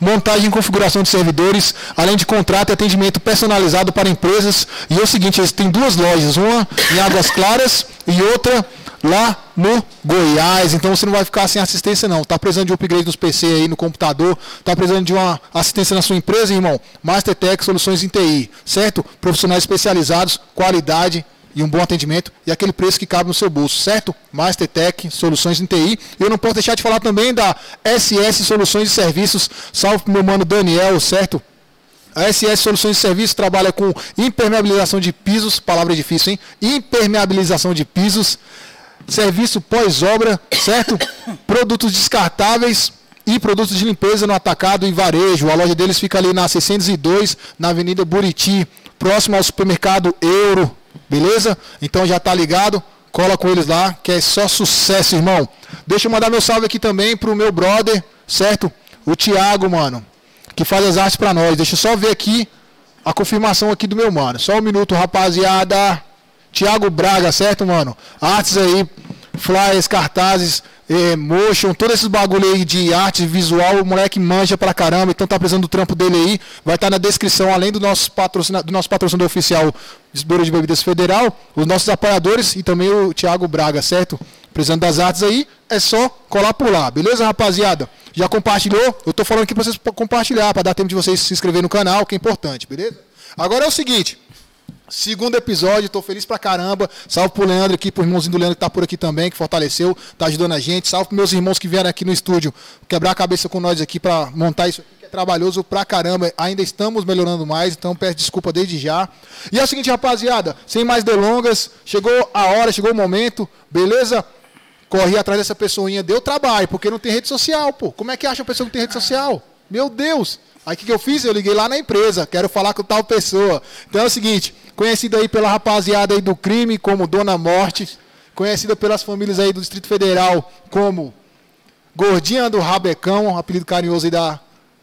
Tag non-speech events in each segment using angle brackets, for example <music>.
montagem e configuração de servidores, além de contrato e atendimento personalizado para empresas. E é o seguinte, eles têm duas lojas, uma em Águas Claras e outra lá no Goiás. Então você não vai ficar sem assistência não. Tá precisando de upgrade nos PC aí no computador, tá precisando de uma assistência na sua empresa, irmão? Mastertech Soluções em TI, certo? Profissionais especializados, qualidade e um bom atendimento e aquele preço que cabe no seu bolso, certo? Mastertech, Soluções em TI. Eu não posso deixar de falar também da SS Soluções e Serviços. Salve pro meu mano Daniel, certo? A SS Soluções e Serviços trabalha com impermeabilização de pisos, palavra difícil, hein? Impermeabilização de pisos, serviço pós-obra, certo? <coughs> Produtos descartáveis e produtos de limpeza no atacado e varejo. A loja deles fica ali na 602, na Avenida Buriti, próximo ao supermercado Euro, beleza? Então já tá ligado? Cola com eles lá, que é só sucesso, irmão. Deixa eu mandar meu salve aqui também pro meu brother, certo? O Thiago, mano, que faz as artes para nós. Deixa eu só ver aqui a confirmação aqui do meu mano. Só um minuto, rapaziada. Thiago Braga, certo, mano? Artes aí, flyers, cartazes, eh, motion, todos esses bagulho aí de arte visual, o moleque manja pra caramba, então tá precisando do trampo dele aí. Vai estar na descrição, além do nosso, do nosso patrocinador oficial, Distribuidora de Bebidas Federal, os nossos apoiadores e também o Thiago Braga, certo? Precisando das artes aí, é só colar por lá, beleza, rapaziada? Já compartilhou? Eu tô falando aqui pra vocês compartilhar, para dar tempo de vocês se inscrever no canal, que é importante, beleza? Agora é o seguinte. Segundo episódio, tô feliz pra caramba. Salve pro Leandro aqui, pro irmãozinho do Leandro que tá por aqui também, que fortaleceu, tá ajudando a gente. Salve pros meus irmãos que vieram aqui no estúdio quebrar a cabeça com nós aqui pra montar isso aqui, que é trabalhoso pra caramba. Ainda estamos melhorando mais, então peço desculpa desde já. E é o seguinte, rapaziada, sem mais delongas, chegou a hora, chegou o momento, beleza? Corri atrás dessa pessoinha, deu trabalho, porque não tem rede social, pô. Como é que acha a pessoa que tem rede social? Meu Deus! Aí o que, que eu fiz? Eu liguei lá na empresa, quero falar com tal pessoa. Então é o seguinte, conhecida aí pela rapaziada aí do crime como Dona Morte, conhecida pelas famílias aí do Distrito Federal como Gordinha do Rabecão, apelido carinhoso aí da,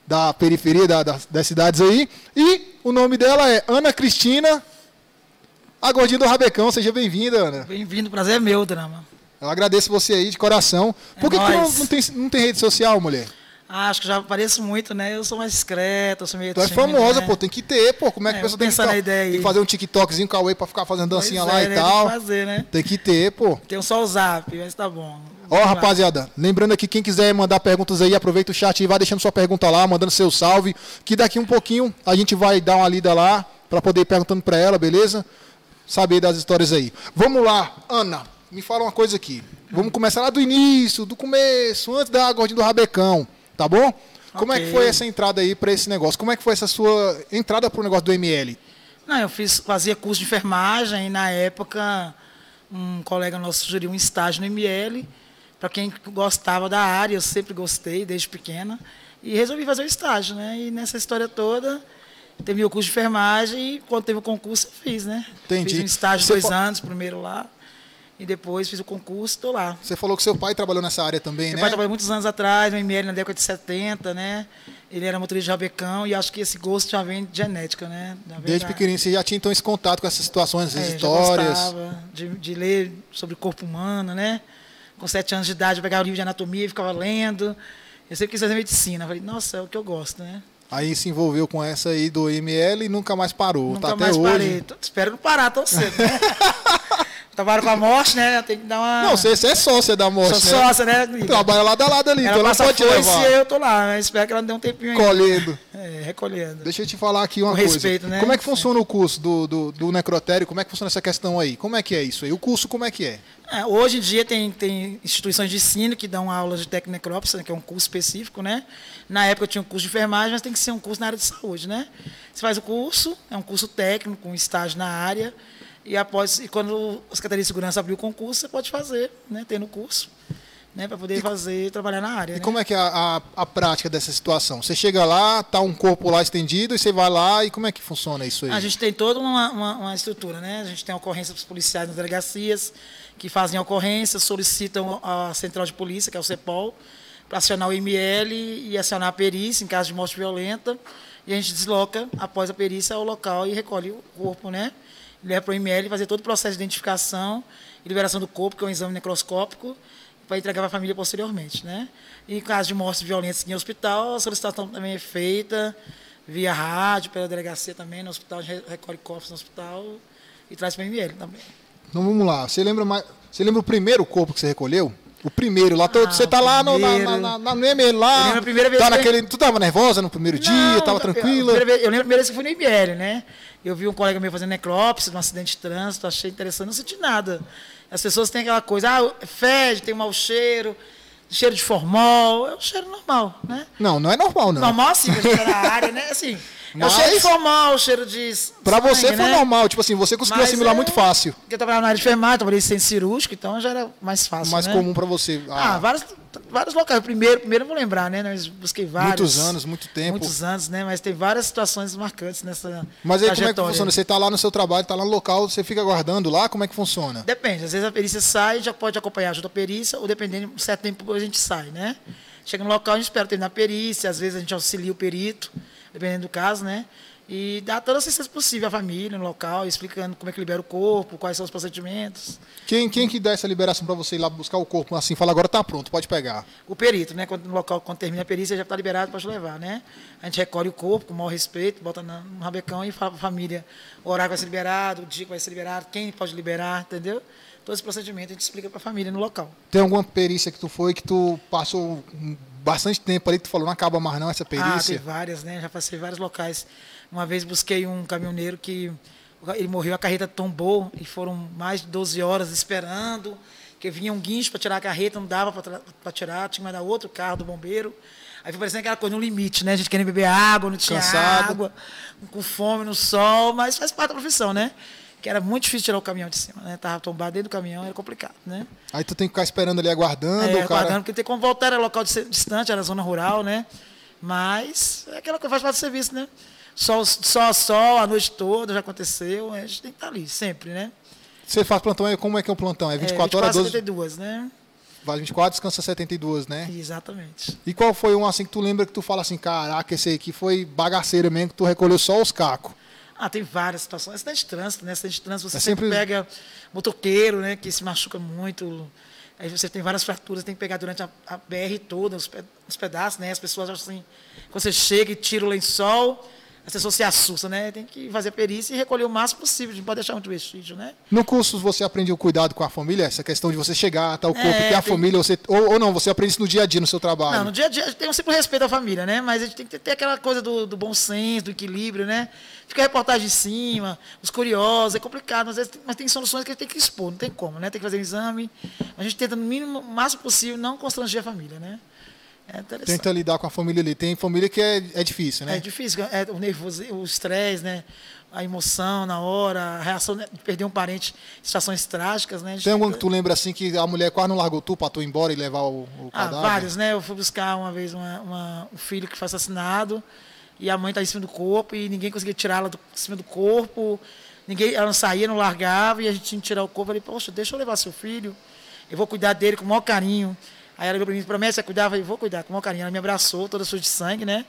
da periferia da, das, das cidades aí. E o nome dela é Ana Cristina, a Gordinha do Rabecão. Seja bem-vinda, Ana. Bem-vindo, prazer é meu, Drama. Eu agradeço você aí de coração. É Por que, que não, não tem, não tem rede social, mulher? Ah, acho que já apareço muito, né? Eu sou mais discreta, eu sou meio Tu é tímida, famosa, né? pô, tem que ter, pô. Como é que É, a pessoa tem que, pensar ficar- na ideia aí. tem que fazer um TikTokzinho com a Whey pra ficar fazendo Pois dancinha é, lá e né? tal? Tem que fazer, né? Tem que ter, pô. Tem só o zap, mas tá bom. Ó, rapaziada, lembrando aqui, quem quiser mandar perguntas aí, aproveita o chat e vai deixando sua pergunta lá, mandando seu salve, que daqui um pouquinho a gente vai dar uma lida lá pra poder ir perguntando pra ela, beleza? Saber das histórias aí. Vamos lá, Ana, me fala uma coisa aqui. Vamos começar lá do início, do começo, antes da gordinha do rabecão, tá bom? Como é que foi essa entrada aí pra esse negócio? Como é que foi essa sua entrada pro negócio do ML? Não, eu fiz, fazia curso de enfermagem e na época um colega nosso sugeriu um estágio no ML para quem gostava da área, eu sempre gostei desde pequena e resolvi fazer o estágio, né? E nessa história toda terminei o curso de enfermagem e quando teve o concurso eu fiz, né? Entendi. Fiz um estágio Você dois fa- anos, primeiro lá e depois fiz o concurso, estou lá. Você falou que seu pai trabalhou nessa área também, Meu né? pai trabalhou muitos anos atrás, no ML na década de 70, né? Ele era motorista de rabecão e acho que esse gosto já vem de genética, né? Desde pequenininho você já tinha então esse contato com essas situações, essas É, já histórias. gostava de, de ler sobre o corpo humano, né? Com sete anos de idade, eu pegava o livro de anatomia e ficava lendo. Eu sempre quis fazer medicina. Eu falei, nossa, é o que eu gosto, né? Aí se envolveu com essa aí do ML e nunca mais parou. Nunca tá até mais hoje. parei. Tô- espero não parar tão cedo, né? <laughs> trabalho com a morte, né? Tem que dar uma. Não, você, é sócia da morte, Sou né? sócia, né? Trabalha lado a lado ali, Ela então ela pode te levar. eu tô lá, né? Espero que ela dê um tempinho aí. Colhendo. É, recolhendo. Deixa eu te falar aqui uma Com coisa. respeito, né? Como é que funciona o curso do, do, do necrotério? Como é que funciona essa questão aí? Como é que é isso aí? O curso como é que é? É, hoje em dia tem, tem instituições de ensino que dão aulas de técnica necrópsia, que é um curso específico, né? Na época eu tinha um curso de enfermagem, mas tem que ser um curso na área de saúde, né? Você faz o curso, é um curso técnico, com estágio na área, e após, e quando a Secretaria de Segurança abrir o concurso, você pode fazer, né? Ter no curso, né? Para poder fazer, trabalhar na área. E né? como é que é a, a, a prática dessa situação? Você chega lá, tá um corpo lá estendido, e você vai lá, e como é que funciona isso aí? A gente tem toda uma, uma, uma estrutura, né? A gente tem ocorrência dos policiais nas delegacias, que fazem ocorrência, solicitam a central de polícia, que é o CEPOL, para acionar o IML e acionar a perícia em caso de morte violenta. E a gente desloca, após a perícia, ao local e recolhe o corpo, né? Leva para o IML fazer todo o processo de identificação e liberação do corpo, que é um exame necroscópico, para entregar para a família posteriormente, né? E em caso de mortes violentas em hospital, a solicitação também é feita via rádio, pela delegacia também, no hospital, a gente recolhe corpos no hospital e traz para o IML também. Então vamos lá. Você lembra mais. Você lembra o primeiro corpo que você recolheu? O primeiro, lá todo, Ah, você tá lá no, na, na, na, no IML lá. Tá que eu- naquele, Tu tava nervosa no primeiro dia, Não, tava eu- tranquila. Eu, eu lembro a primeira vez que fui no IBL, né? Eu vi um colega meu fazendo necrópsia, num acidente de trânsito, achei interessante, não senti nada. As pessoas têm aquela coisa, ah, fede, tem um mau cheiro, cheiro de formol, é um cheiro normal, né? Não, não é normal, não. Normal assim, a área, né? Assim, Mas- cheiro de formol, o cheiro de Pra sangue, você foi né? normal, tipo assim, você conseguiu Mas assimilar é- muito fácil. Porque eu trabalhava na área de enfermagem, trabalhei sem cirúrgico, então já era mais fácil, Mais né? comum pra você. Ah, vários, vários locais. Primeiro, primeiro eu vou lembrar, né? Nós busquei vários. Muitos anos, muito tempo. Muitos anos, né? Mas tem várias situações marcantes nessa Mas aí como é que funciona? Você tá lá no seu trabalho, tá lá no local, você fica aguardando lá, como é que funciona? Depende, às vezes a perícia sai, já pode acompanhar junto à perícia, ou dependendo, um certo tempo a gente sai, né? Chega no local, a gente espera terminar a perícia, às vezes a gente auxilia o perito, dependendo do caso, né? E dá toda a assistência possível à família no local, explicando como é que libera o corpo, quais são os procedimentos. Quem, quem que dá essa liberação pra você ir lá buscar o corpo assim, fala agora tá pronto, pode pegar. O perito, né? Quando, no local, quando termina a perícia, já está liberado para levar, né? A gente recolhe o corpo com o maior respeito, bota no rabecão e fala para a família o horário que vai ser liberado, o dia que vai ser liberado, quem pode liberar, entendeu? Todo esse procedimento a gente explica para a família no local. Tem alguma perícia que tu foi que tu passou bastante tempo ali, que tu falou, não acaba mais não essa Ah, perícia? tem várias, né? Já passei vários locais. Uma vez busquei um caminhoneiro que ele morreu, a carreta tombou e foram mais de 12 horas esperando, que vinha um guincho para tirar a carreta, não dava para tirar, tinha que mandar outro carro do bombeiro. Aí foi parecendo aquela coisa no limite, né? A gente querendo beber água, não tinha Cansado. água, com fome no sol, mas faz parte da profissão, né? Que era muito difícil tirar o caminhão de cima, né? Tava tombado dentro do caminhão, era complicado, né? Aí tu tem que ficar esperando ali, aguardando, É, o cara... aguardando, porque tem como voltar, era local distante, era zona rural, né? Mas é aquela coisa faz parte do serviço, né? Sol, sol, sol, a noite toda, já aconteceu, a gente tem que estar ali, sempre, né? Você faz plantão, aí como é que é o plantão? É 24 é, horas, 12... 72, né? Vai 24, descansa 72, né? Exatamente. E qual foi um assim que tu lembra que tu fala assim, caraca, esse aqui foi bagaceira mesmo, que tu recolheu só os cacos? Ah, tem várias situações. Acidente de trânsito, né? Acidente de trânsito, você É sempre... sempre- pega motoqueiro, né? Que se machuca muito. Aí você tem várias fraturas, tem que pegar durante a, a BR toda, os, pe- os pedaços, né? As pessoas acham assim, quando você chega e tira o lençol, as pessoas se assustam, né? Tem que fazer perícia e recolher o máximo possível, não pode deixar muito vestígio, né? No curso você aprendeu o cuidado com a família? Essa questão de você chegar, tá o corpo, É, ter a tem- família, você, ou, ou não, você aprende isso no dia a dia, no seu trabalho? Não, no dia a dia tem um sempre respeito à família, né? Mas a gente tem que ter aquela coisa do, do bom senso, do equilíbrio, né? Fica a reportagem em cima, os curiosos, é complicado, mas, vezes tem- mas tem soluções que a gente tem que expor, não tem como, né? Tem que fazer um exame. A gente tenta, no mínimo, o máximo possível, não constranger a família, né? É. Tenta lidar com a família ali. Tem família que é, é difícil, né? É difícil, é o nervoso, o estresse, né? A emoção na hora, a reação né, de perder um parente situações trágicas, né? Tem algum tenta- que tu lembra assim que a mulher quase não largou tu pra tu ir embora e levar o, o Ah, cadáver? vários, né? Eu fui buscar uma vez uma, uma- um filho que foi assassinado e a mãe estava em cima do corpo e ninguém conseguia tirá-la do- de cima do corpo. Ninguém, ela não saía, não largava e a gente tinha que tirar o corpo. Eu falei, poxa, deixa eu levar seu filho, eu vou cuidar dele com o maior carinho. Aí ela veio para mim, promete, você cuidar? Eu falei, vou cuidar com o maior carinho. Ela me abraçou, toda suja de sangue, né?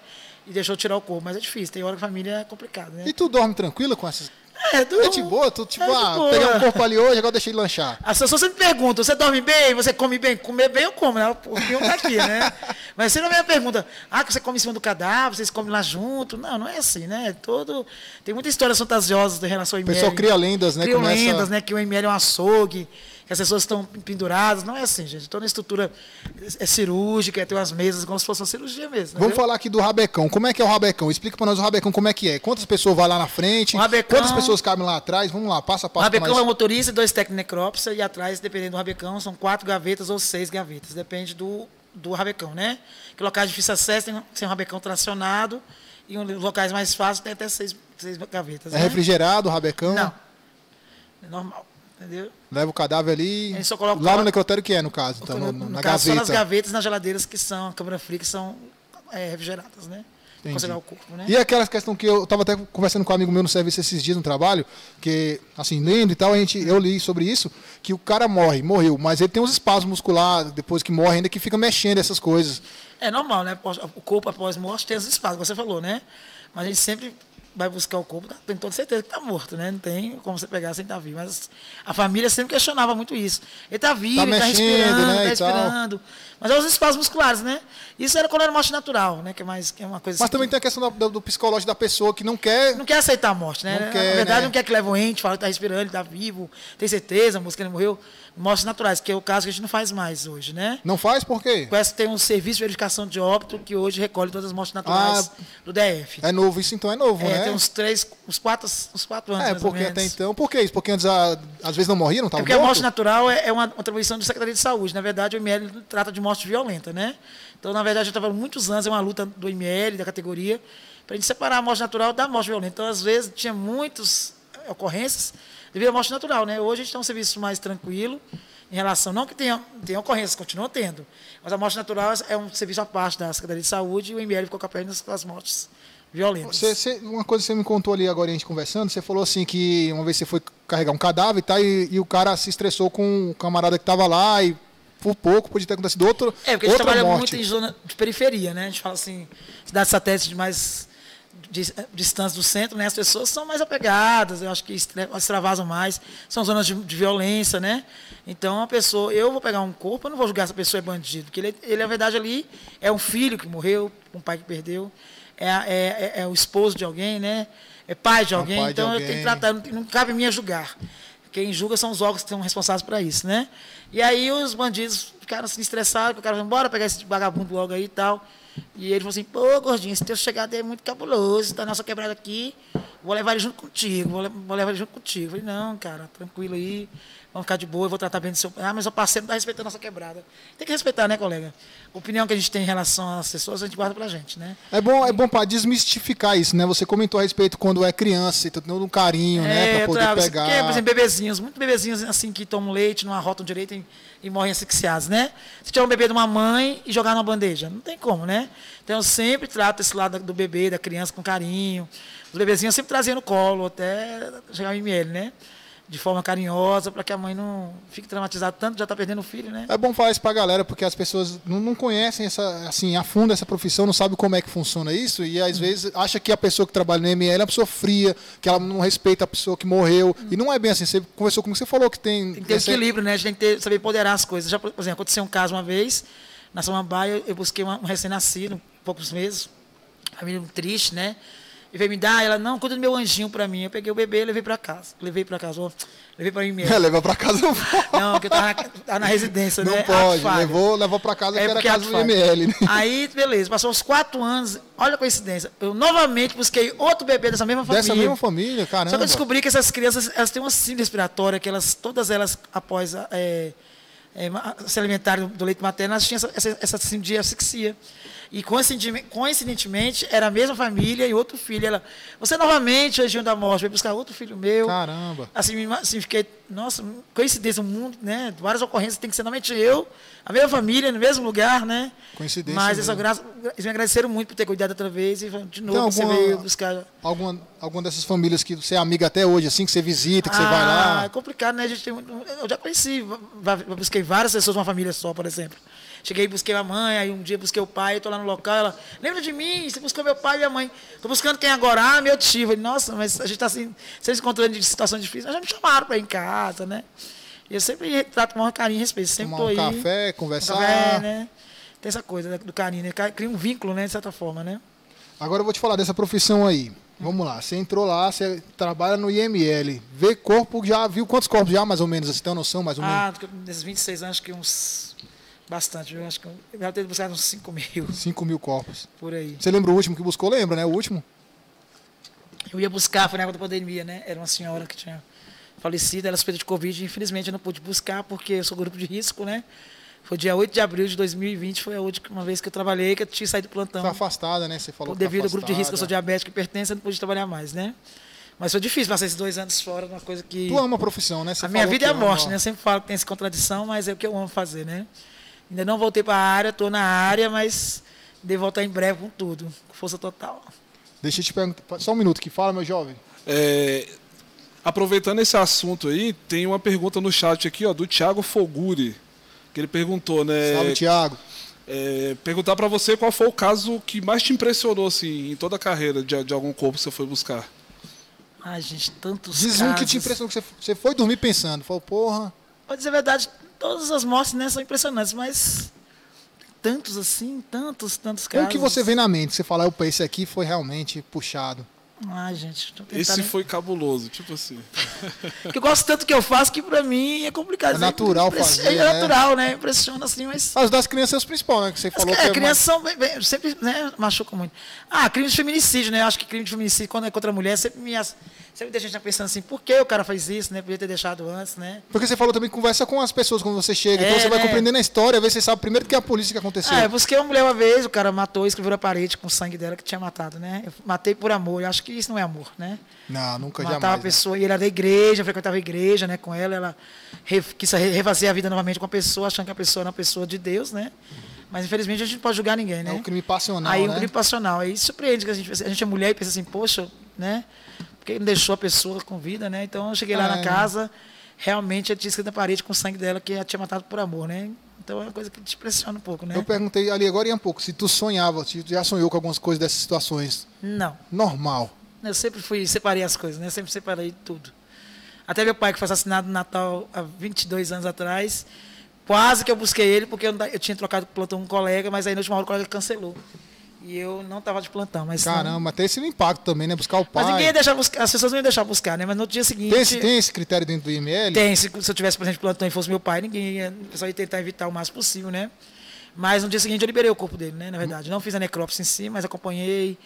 E deixou tirar o corpo. Mas é difícil, tem hora que a família é complicado, né? E tu dorme tranquila com essas... É, do, É de boa, tu tipo, é de ah, boa. peguei um corpo ali hoje, agora deixei ele lanchar. As pessoas sempre perguntam, você dorme bem? Você come bem? Comer bem eu como, né? O pior tá aqui, né? <laughs> Mas você não me pergunta, ah, que você come em cima do cadáver, vocês comem lá junto. Não, não é assim, né? Todo... Tem muitas histórias fantasiosas em relação ao O ML. pessoal cria lendas, né? Cria Começa- lendas, né? Que o ML é um açougue, que as pessoas estão penduradas. Não é assim, gente. Toda a estrutura é cirúrgica, tem umas mesas como se fosse uma cirurgia mesmo. Vamos entendeu? falar aqui do rabecão. Como é que é o rabecão? Explica pra nós o rabecão como é que é. Quantas pessoas vai lá na frente? O rabecão- Quantas pessoas cabem lá atrás? Vamos lá, passo a O passo. pra rabecão é o motorista, dois técnicos necrópsia e atrás, dependendo do rabecão, são quatro gavetas ou seis gavetas. Depende do, do rabecão, né? Que locais de difícil acesso tem, tem um rabecão tracionado e um, locais mais fáceis tem até seis, seis gavetas. É né? refrigerado o rabecão? Não. É normal, entendeu? Leva o cadáver ali. Só coloca- Lá no necrotério que é, no caso. Então, no- no, na caso, só gaveta. nas gavetas, nas geladeiras que são a câmara fria, que são é, refrigeradas, né? Entendi. Conservar o corpo, né? E aquela questão que eu estava até conversando com um amigo meu no serviço esses dias no trabalho, que, assim, lendo e tal, a gente, eu li sobre isso, que o cara morre, morreu, mas ele tem uns espasmos musculares, depois que morre, ainda que fica mexendo essas coisas. É normal, né? O corpo após morte tem os espaços, você falou, né? Mas a gente sempre vai buscar o corpo, tá- tem toda certeza que está morto, né? Não tem como você pegar sem estar vivo. Mas a família sempre questionava muito isso. Ele está vivo, Tá ele está mexendo, respirando, né, está tal. respirando. Mas é os espaços musculares, né? Isso era quando era morte natural, né? Que é mais que é uma coisa Mas assim também que tem a questão da- do psicológico da pessoa que não quer. não quer aceitar a morte, né? Não quer, Na verdade, né? não quer que leve o ente, fala que está respirando, ele está vivo, tem certeza, a música ele morreu. Mortes naturais, que é o caso que a gente não faz mais hoje, né? Não faz por quê? Parece que tem um serviço de verificação de óbito que hoje recolhe todas as mortes naturais do DF. É novo, isso então é novo, É, né? tem uns três, uns quatro, uns quatro anos. É, porque até então. Por que isso? Porque antes, a- às vezes não morria, não É estava porque a morto? morte natural é é uma atribuição da Secretaria de Saúde. Na verdade, o IML trata de morte violenta, né? Então, na verdade, já estava muitos anos, é uma luta do IML, da categoria, para a gente separar a morte natural da morte violenta. Então, às vezes, tinha muitas ocorrências devido à morte natural, né? Hoje a gente tem um serviço mais tranquilo em relação, não que tenha, tenha ocorrências, continua tendo, mas a morte natural é um serviço à parte da Secretaria de Saúde e o IML ficou com apenas com as mortes violentas. Você- você- uma coisa que você me contou ali agora, a gente conversando, você falou assim que uma vez você foi carregar um cadáver tal, e, e o cara se estressou com o camarada que estava lá e por pouco podia ter acontecido outro, É, porque a gente trabalha morte. muito em zona de periferia, né? A gente fala assim, cidades satélites de mais dis- distância do centro, né? As pessoas são mais apegadas, eu acho que extravasam mais, são zonas de, de violência, né? Então a pessoa, eu vou pegar um corpo, eu não vou julgar se a pessoa é bandido, porque ele, ele na verdade ali é um filho que morreu, um pai que perdeu, é, é, é- é o esposo de alguém, né? É pai de alguém, pai de então eu alguém. tenho que tratar, não, não cabe a mim julgar. Quem julga são os órgãos que estão responsáveis para isso, né? E aí os bandidos ficaram assim estressados, o cara falou, bora pegar esse vagabundo logo aí e tal. E ele falou assim, pô, gordinho, esse teu chegado é muito cabuloso, tá nossa quebrada aqui, vou levar ele junto contigo, vou levar ele junto contigo. Eu falei, não, cara, tranquilo aí, vamos ficar de boa, eu vou tratar bem do seu... Ah, mas o parceiro não está respeitando a nossa quebrada. Tem que respeitar, né, colega? A opinião que a gente tem em relação às pessoas, a gente guarda pra gente, né? É bom, é bom para desmistificar isso, né? Você comentou a respeito quando é criança, você tá dando um carinho, né, para eu poder trago, pegar. Porque, por exemplo, bebezinhos, muitos bebezinhos assim que tomam leite, não arrotam direito e, e morrem asfixiados, né? Se tirar um bebê de uma mãe e jogar numa bandeja, não tem como, né? Então eu sempre trato esse lado do bebê, da criança com carinho. Os bebezinhos eu sempre trazia no colo até chegar o ML, né? De forma carinhosa, para que a mãe não fique traumatizada tanto, já está perdendo o filho, né? É bom falar isso pra galera, porque as pessoas não, não conhecem essa, assim, a fundo essa profissão, não sabem como é que funciona isso, e às vezes acha que a pessoa que trabalha no ML é uma pessoa fria, que ela não respeita a pessoa que morreu. E não é bem assim. Você conversou comigo, você falou que tem. Tem que ter equilíbrio, né? A gente tem que ter, saber empoderar as coisas. Já, por exemplo, aconteceu um caso uma vez, na Samambaia, eu, eu busquei uma- um recém-nascido, poucos meses, família triste, né? E veio me dar, ela, não, cuida do meu anjinho pra mim. Eu peguei o bebê e levei pra casa. Levei pra casa, ó, levei pra mim mesmo. <laughs> É, levar pra casa <laughs> não pode. Não, porque eu tava na, tava na residência, Não né? pode. Levou, levou pra casa É que era casa do. ML, né? Aí, beleza, passou uns quatro anos, olha a coincidência. Eu novamente busquei outro bebê dessa mesma família. Dessa mesma família, Só que caramba. eu descobri que essas crianças elas têm uma síndrome respiratória, que elas, todas elas, após é, é, se alimentarem do leite materno, elas tinham essa, essa, essa síndrome de asfixia. E coincidentemente, era a mesma família e outro filho. Ela, você novamente, anjinho da morte, veio buscar outro filho meu. Caramba. Assim, assim, fiquei, nossa, coincidência, o mundo, né? Várias ocorrências, tem que ser normalmente eu, a mesma família, no mesmo lugar, né? Coincidência Mas essa mesmo. graça, eles me agradeceram muito por ter cuidado outra vez e de novo Então, você alguma- veio buscar. Alguma, alguma dessas famílias que você é amiga até hoje, assim, que você visita, que você vai Ah, lá. É complicado, né? A gente tem eu já conheci, busquei várias pessoas de uma família só, por exemplo. Cheguei e busquei a mãe, aí um dia busquei o pai, eu tô lá no local, ela, lembra de mim? Você buscou meu pai e minha mãe. Tô buscando quem agora? Ah, meu tio. Eu falei, nossa, mas a gente tá assim, sempre encontrando de situações difíceis, mas já me chamaram para ir em casa, né? E eu sempre trato com um carinho e respeito, sempre Tomar tô um aí. café, conversar. Um café, né? Tem essa coisa do carinho, né? Cria um vínculo, né, de certa forma, né? Agora eu vou te falar dessa profissão aí. Vamos lá, você entrou lá, você trabalha no IML. Vê corpo, já viu quantos corpos já, mais ou menos? Você tem uma noção, mais ou menos? Ah, nesses 26 anos, acho que uns. Bastante, eu acho que eu já tenho buscado uns 5 mil <laughs> 5 mil corpos. por aí. Você lembra o último que buscou? Lembra, né? O último? Eu ia buscar, foi na época da pandemia, né? Era uma senhora que tinha falecido, ela suspeita de Covid, infelizmente eu não pude buscar porque eu sou grupo de risco, né? Foi dia 8 de abril de 2020, foi a última vez que eu trabalhei, que eu tinha saído do plantão. Tá afastada, né? Você falou que devido tá ao grupo de risco, eu sou diabético e pertenço, eu não pude trabalhar mais, né? Mas foi difícil passar esses dois anos fora, uma coisa que. Tu ama a profissão, né? Você a minha vida é a morte, né? Eu sempre falo que tem essa contradição, mas é o que eu amo fazer, né? Ainda não voltei para a área, estou na área, mas devo voltar em breve com tudo, com força total. Deixa eu te perguntar. Só um minuto que fala, meu jovem. É, aproveitando esse assunto aí, tem uma pergunta no chat aqui, ó, do Thiago Foguri, que ele perguntou, né? Salve, Thiago. é, perguntar pra você qual foi o caso que mais te impressionou assim em toda a carreira de, de algum corpo que você foi buscar. Ai, gente, tantos Diz um que casos. te impressionou, que você, você foi dormir pensando. Falou, porra. Pode dizer a verdade, todas as mortes né, são impressionantes, mas tantos assim, tantos, tantos casos. que você vê na mente, você fala, opa, esse aqui foi realmente puxado. Ai, gente. Esse foi cabuloso, tipo assim. Que eu gosto tanto que eu faço que pra mim é complicado. É natural Impress- fazer, É né? natural, né? Impressiona assim, mas... As das crianças é os principais, né? Que você As falou é, que é crianças são bem- bem- sempre né, machucam muito. Ah, crime de feminicídio, né? Eu acho que crime de feminicídio, quando é contra a mulher, sempre me as- sempre a gente pensando assim, por que o cara faz isso, né? Podia ter deixado antes, né? Porque você falou também que conversa com as pessoas quando você chega. É, então você vai né? compreendendo a história, às vezes você sabe primeiro que é a polícia que aconteceu. Ah, eu busquei uma mulher uma vez, o cara matou e escreveu na parede com o sangue dela que tinha matado, né? Eu matei por amor, eu acho que isso não é amor, né? Não, nunca Matar jamais. uma pessoa, e ele era da igreja, frequentava a igreja, né, com ela, ela re- quis re- refazer a vida novamente com a pessoa, achando que a pessoa era uma pessoa de Deus, né? Mas infelizmente a gente não pode julgar ninguém, né? É um crime passional, Aí né? um crime passional. Aí surpreende que a gente, a gente é mulher e pensa assim, poxa, né? Porque não deixou a pessoa com vida, né? Então eu cheguei lá É. na casa, realmente ela tinha escrito na parede com o sangue dela que ela tinha matado por amor, né? Então é uma coisa que te impressiona um pouco, né? Eu perguntei ali agora e um pouco, se tu sonhava, se tu já sonhou com algumas coisas dessas situações. Não. Normal. Eu sempre fui, separei as coisas, né? Sempre separei tudo. Até meu pai, que foi assassinado no Natal há 22 anos atrás, quase que eu busquei ele, porque eu, não- eu tinha trocado plantão com um colega, mas aí na última hora o colega cancelou. E eu não estava de plantão. Mas não- Caramba, até esse impacto também, né? Buscar o pai. Mas ninguém ia deixar buscar, as pessoas não iam deixar buscar, né? Mas no dia seguinte. tem, esse, tem esse critério dentro do IML? Tem, se, se eu tivesse, de plantão e fosse meu pai, ninguém ia. O pessoal ia tentar evitar o máximo possível, né? Mas no dia seguinte eu liberei o corpo dele, né? Na verdade. Não fiz a necrópsia em si, mas acompanhei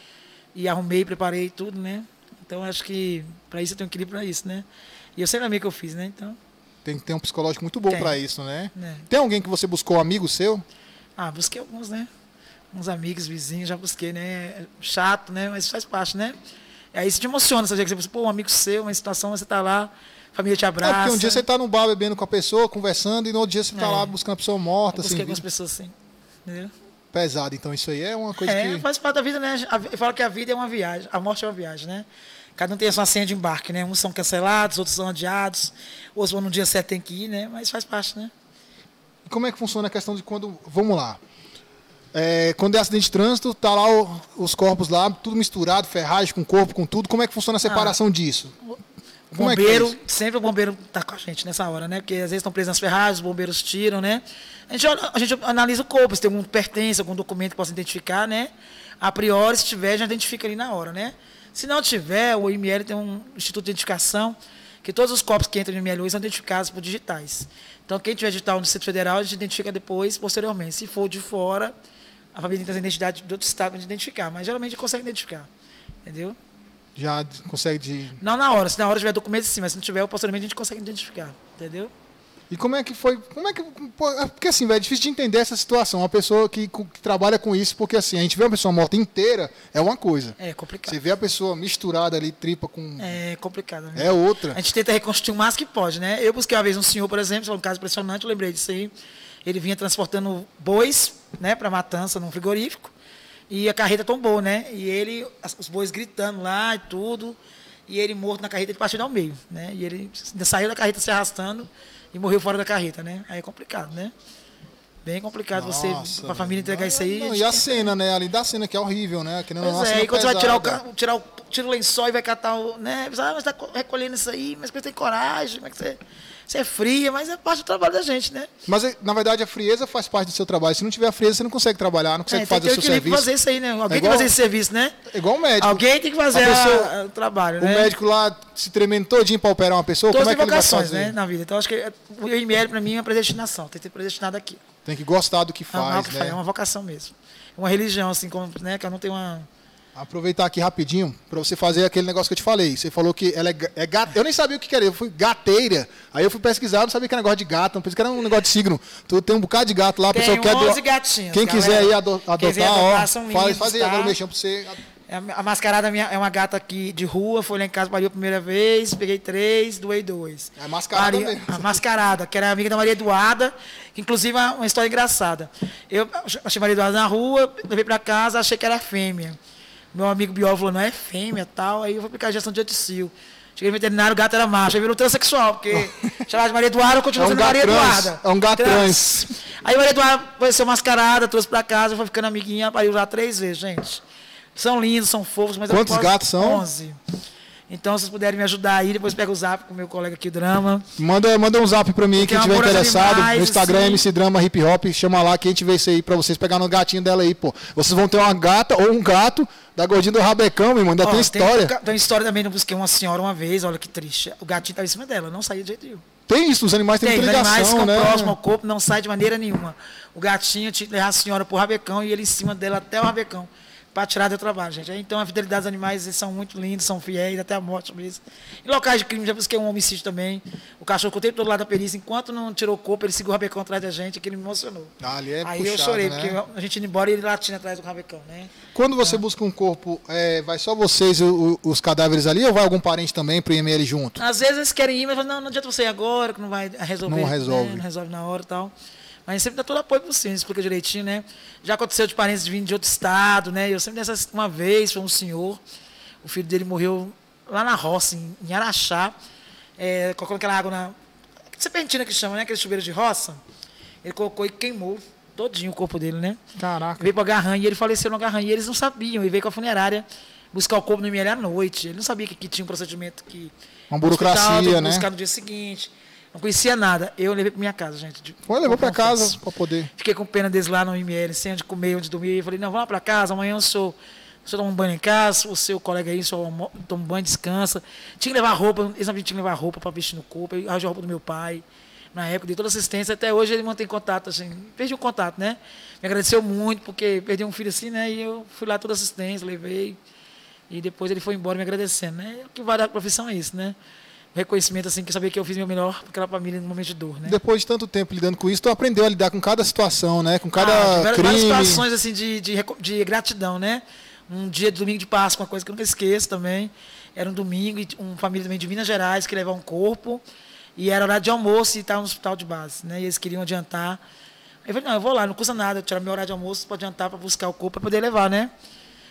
e arrumei, preparei tudo, né? Então acho que para isso eu tenho equilíbrio para isso, né? E eu sei na minha que eu fiz, né? Então, Tem que ter um psicológico muito bom pra isso, né? né? Tem alguém que você buscou, amigo seu? Ah, busquei alguns, né? Uns amigos, vizinhos, já busquei, né? Chato, né? Mas faz parte, né? Aí isso te emociona, você que você, pô, um amigo seu, uma situação, você tá lá, a família te É abraça. porque um dia você tá no bar bebendo com a pessoa, conversando, e no outro dia você tá É. lá buscando a pessoa morta, Eu assim, busquei algumas pessoas assim. Entendeu? Pesado. Então isso aí é uma coisa É, que. faz parte da vida, né? Eu falo que a vida é uma viagem, a morte é uma viagem, né? Cada um tem a sua senha de embarque, né? Uns são cancelados, outros são adiados, outros vão no dia certo tem que ir, né? Mas faz parte, né? E como é que funciona a questão de quando. Vamos lá. É, quando é acidente de trânsito, tá lá o- os corpos lá, tudo misturado, ferragem com corpo, com tudo. Como é que funciona a separação disso? O é é bombeiro, isso? sempre o bombeiro tá com a gente nessa hora, né? Porque às vezes estão presos nas ferragens, os bombeiros tiram, né? A gente, a gente analisa o corpo, se tem algum pertence, algum documento que possa identificar, né? A priori, se tiver, já identifica ali na hora, né? Se não tiver, o IML tem um instituto de identificação, que todos os corpos que entram no IML hoje são identificados por digitais. Então, quem tiver digital no Distrito Federal, a gente identifica depois, posteriormente. Se for de fora, a família tem trazer identidade de outro estado para gente identificar, mas geralmente consegue identificar, entendeu? Já consegue de. Não na hora, se na hora tiver documento sim, mas se não tiver, posteriormente a gente consegue identificar, entendeu? E como é que foi? Como é que. é Porque assim, velho, é difícil de entender essa situação. Uma pessoa que, que trabalha com isso, porque assim, a gente vê uma pessoa morta inteira, é uma coisa. É complicado. Você vê a pessoa misturada ali, tripa com. É complicado. Né? É outra. A gente tenta reconstruir o máximo que pode, né? Eu busquei uma vez um senhor, por exemplo, foi um caso impressionante, eu lembrei disso aí. Ele vinha transportando bois, né, para matança num frigorífico, e a carreta tombou, né? E ele, os bois gritando lá e tudo, e ele morto na carreta, ele partiu ao meio, né? E ele saiu da carreta se arrastando e morreu fora da carreta, né? Aí é complicado, né? Bem complicado você, Nossa, pra família entregar isso aí. Não, e a cena, né? Além da cena que é horrível, né? Que não é Pois é, aí quando você vai tirar o, pesada. tirar o, tira o lençol e vai catar o. Né? Você, ah, mas tá co- recolhendo isso aí, mas você tem coragem, como é que você. Você é fria, mas é parte do trabalho da gente, né? Mas, é, na verdade, a frieza faz parte do seu trabalho. Se não tiver frieza, você não consegue trabalhar, não consegue É, tem fazer que o seu equilíbrio pra serviço. fazer isso aí, né? Alguém tem igual- que fazer esse serviço, né? É igual o médico. Alguém tem que fazer A pessoa- a- o trabalho, O né? médico lá se tremendo todinho pra operar uma pessoa, Todas como é que ele vai fazer? né, na vida. Então, acho que o IML, pra mim, é uma predestinação. Tem que ter predestinado aqui. Tem que gostar do que É, uma- faz, que né? faz, é uma vocação mesmo. Uma religião, assim, como, né? Que eu não tenho uma. Aproveitar aqui rapidinho pra você fazer aquele negócio que eu te falei. Você falou que ela é, é gata. Eu nem sabia o que era. Eu fui gateira. Aí eu fui pesquisar, não sabia que era negócio de gato. Não pensei que era um negócio de signo. Tu tem um bocado de gato lá, a Tem pessoa quer. do- 11 gatinhos, Quem galera. quiser aí ado- adotar, quiser ó. adotar, são faz, lindos, faz aí, tá? agora mexendo pra você. É, A mascarada minha é uma gata aqui de rua, foi lá em casa, pariu a primeira vez, peguei três, doei dois. É mascarada Maria- mesmo. A mascarada, que era amiga da Maria Eduarda, que inclusive é uma história engraçada. Eu achei Maria Eduarda na rua, levei pra casa, achei que era fêmea. Meu amigo biólogo falou, não é fêmea tal, aí eu fui aplicar injeção de oticil. Cheguei no veterinário, o gato era macho, aí virou transexual, porque <laughs> chamava de Maria Eduarda, eu continuo É um sendo Maria trans, Eduarda. é um gato trans. Aí Maria Eduarda foi ser mascarada, trouxe pra casa, foi ficando amiguinha, pariu já três vezes, gente. São lindos, são fofos, mas Quantos posso- gatos são? 11. Então, se vocês puderem me ajudar aí, depois pega o zap com o meu colega aqui, Drama. Manda, manda um zap pra mim, Porque quem é tiver amor aos interessado. no Instagram, assim. MC Drama Hip Hop. Chama lá que a gente vê isso aí pra vocês pegar no gatinho dela aí, pô. Vocês vão ter uma gata ou um gato da gordinha do Rabecão, meu irmão. Ainda Ó, tem história. Tem, tem história também, eu busquei uma senhora uma vez, olha que triste. O gatinho estava em cima dela, não saía de jeito nenhum. Tem isso, os animais têm Tem, muita os animais ligação, ficam né? próximos ao corpo, não sai de maneira nenhuma. O gatinho tinha que levar a senhora pro rabecão e ele em cima dela até o rabecão. Para tirar do trabalho, gente. Então, a fidelidade dos animais, eles são muito lindos, são fiéis, até a morte mesmo. Em locais de crime, já busquei um homicídio também. O cachorro que eu tenho todo lado da perícia, enquanto não tirou o corpo, ele seguiu o rabecão atrás da gente, aquilo me emocionou. Ah, ali é Aí eu puxado, chorei, né? porque a gente indo embora e ele latindo atrás do rabecão, né? Quando você busca um corpo, é, vai só vocês, o- o- os cadáveres ali, ou vai algum parente também pro IML junto? Às vezes eles querem ir, mas falam, não, não adianta você ir agora, que não vai resolver. Não resolve. né? Não resolve na hora e tal. Mas sempre dá todo apoio possível, explica direitinho, né? Já aconteceu de parentes vindo de outro estado, né? Eu sempre dessa uma vez, foi um senhor, o filho dele morreu lá na roça, em, em Araxá, é, colocando aquela água na. Serpentina que chama, né? Aquele chuveiro de roça. Ele colocou e queimou todinho o corpo dele, né? Caraca. Veio pra Garranha e ele faleceu na Garranha. E eles não sabiam. Ele veio com a funerária buscar o corpo no IML à noite. Ele não sabia que, que tinha um procedimento que. Uma burocracia, hospital, né? Buscar no dia seguinte. Não conhecia nada. Eu levei pra minha casa, gente. de- Foi, levou confesso. casa pra poder. Fiquei com pena deles lá no IML, sem onde comer, onde dormir. Eu falei, não, vamos lá pra casa, amanhã eu sou. O senhor toma um banho em casa, o seu colega aí, o senhor almo- toma um banho, descansa. Tinha que levar roupa, eles não tinham que levar roupa para vestir no corpo. Eu arranjei a roupa do meu pai. Na época, dei toda assistência. Até hoje ele mantém contato, assim. Perdi o contato, né? Me agradeceu muito, porque perdi um filho assim, né? E eu fui lá toda assistência, levei. E depois ele foi embora me agradecendo, né? O que vale a profissão é isso, né? Reconhecimento, assim, que saber que eu fiz meu melhor para aquela família no momento de dor, né? Depois de tanto tempo lidando com isso, tu aprendeu a lidar com cada situação, né? Com cada Ah, tiveram várias crime. situações assim de, de, de gratidão, né? Um dia de domingo de Páscoa, uma coisa que eu nunca esqueço também. Era um domingo, e uma família também de Minas Gerais que levava um corpo. E era horário de almoço e estava no hospital de base, né? E eles queriam adiantar. Eu falei, não, eu vou lá, não custa nada, eu tirar meu horário de almoço para adiantar, para buscar o corpo, para poder levar, né?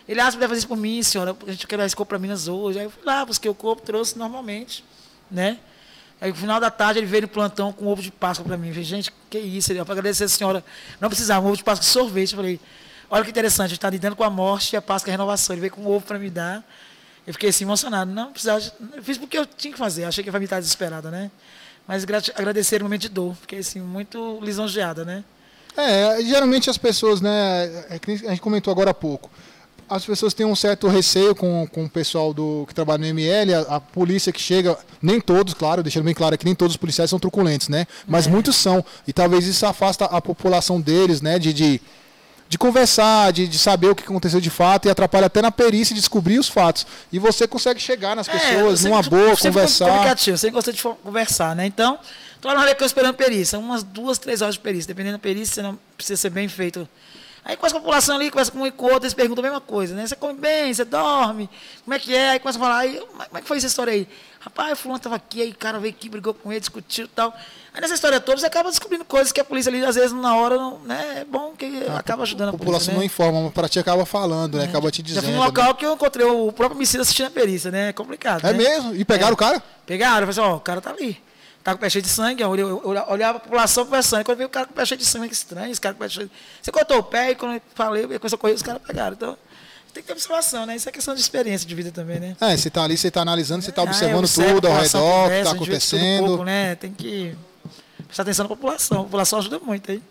Ele, ah, você puder fazer isso por mim, senhora, a gente quer levar esse corpo para Minas hoje. Aí eu fui lá, busquei o corpo, trouxe normalmente, né? Aí no final da tarde ele veio no plantão com ovo de Páscoa para mim. Eu falei, gente, que isso? Para agradecer a senhora, não precisava, um ovo de Páscoa de sorvete. Eu falei, olha que interessante, a gente está lidando com a morte e a Páscoa é a renovação. Ele veio com um ovo para me dar. Eu fiquei assim emocionado. Não precisava, eu fiz porque eu tinha que fazer. Achei que a família estava desesperada, né? Mas agradecer no momento de dor. Fiquei assim, muito lisonjeada, né? É, geralmente as pessoas, né? É a gente comentou agora há pouco. As pessoas têm um certo receio com, com o pessoal do, que trabalha no ML, a, a polícia que chega, nem todos, claro, deixando bem claro que nem todos os policiais são truculentos, né? Mas muitos são. E talvez isso afasta a população deles, né? De, de, de conversar, de, de saber o que aconteceu de fato e atrapalha até na perícia descobrir os fatos. E você consegue chegar nas É, eu pessoas sempre- numa boa, fui conversar. Comunicativo, sempre gostei de conversar, né? Então, tô lá no Rabecão esperando perícia, umas duas, três horas de perícia, dependendo da perícia, não precisa ser bem feito. Aí com a população ali, conversa com um e com outro, eles perguntam a mesma coisa, né? Você come bem, você dorme, como é que é? Aí começa a falar, aí, como é que foi essa história aí? Rapaz, o fulano estava aqui, aí o cara veio aqui, brigou com ele, discutiu e tal. Aí nessa história toda, você acaba descobrindo coisas que a polícia ali, às vezes, na hora, não, né? É bom que acaba ajudando a, A população polícia, não né? informa, mas para ti acaba falando, né? Acaba te Já dizendo. fui num né? local que eu encontrei o próprio homicida assistindo a perícia, né? É complicado, É né? mesmo? E pegaram o cara? Pegaram, eu falei assim, ó, o cara tá ali. Tá com o pé cheio de sangue, eu olhava, a população conversando. Quando veio o cara com o pé cheio de sangue, que estranho, esse cara com o pé cheio. Você cortou o pé e quando eu falei, começou a correr, os caras pegaram. Então, tem que ter observação, né? Isso é questão de experiência de vida também, né? É, você tá ali, você tá analisando, você tá Ah, observando observa tudo ao redor, o que conversa, tá a gente vê tudo um acontecendo. pouco, né? Tem que prestar atenção na população. A população ajuda muito aí.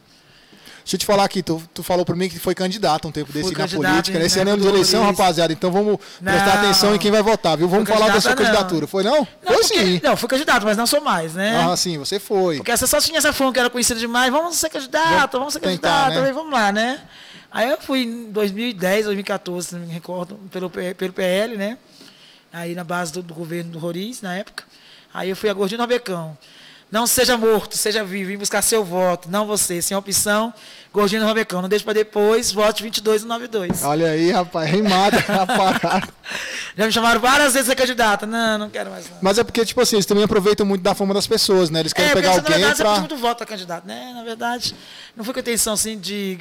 Deixa eu te falar aqui, tu, tu falou pra mim que foi candidato um tempo desse na política. em- Esse na ano é de eleição, rapaziada. Então vamos prestar Não. atenção em quem vai votar, viu? Vamos falar da sua não. candidatura. Foi não? Não, foi porque- sim. Não, fui candidato, mas não sou mais, né? Ah, sim, você foi. Porque essa só tinha essa fama que era conhecida demais. Vamos ser candidato, vamos ser tentar, candidato, né? vamos lá, né? Aí eu fui em 2010, 2014, se não me recordo, pelo, pelo PL, né? Aí na base do, do governo do Roriz, na época. Aí eu fui a Gordinho Rabecão. Não seja morto, seja vivo, vim buscar seu voto. Não você, sem opção, Gordinho Rabecão. Não deixe para depois, vote 22 e 92. Olha aí, rapaz, rimada a parada. Já me chamaram várias vezes a candidata. Não, não quero mais não. Mas é porque, tipo assim, eles também aproveitam muito da fama das pessoas, né? Eles querem É, pegar porque, na alguém verdade, você pra. precisa muito voto a candidato, né? Na verdade, não foi com a intenção assim de.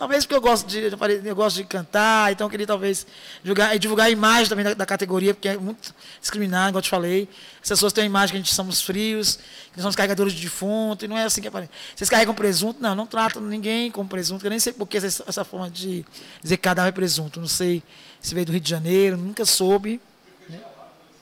Talvez porque eu gosto de, eu falei, eu gosto de cantar, então eu queria talvez divulgar, divulgar a imagem também da, da categoria, porque é muito discriminado, igual eu te falei. As pessoas têm a imagem que a gente somos frios, que nós somos carregadores de defunto, e não é assim que aparece. Vocês carregam presunto? Não, não tratam ninguém com presunto, eu nem sei por que essa, essa forma de dizer que cada um é presunto. Não sei se veio do Rio de Janeiro, nunca soube.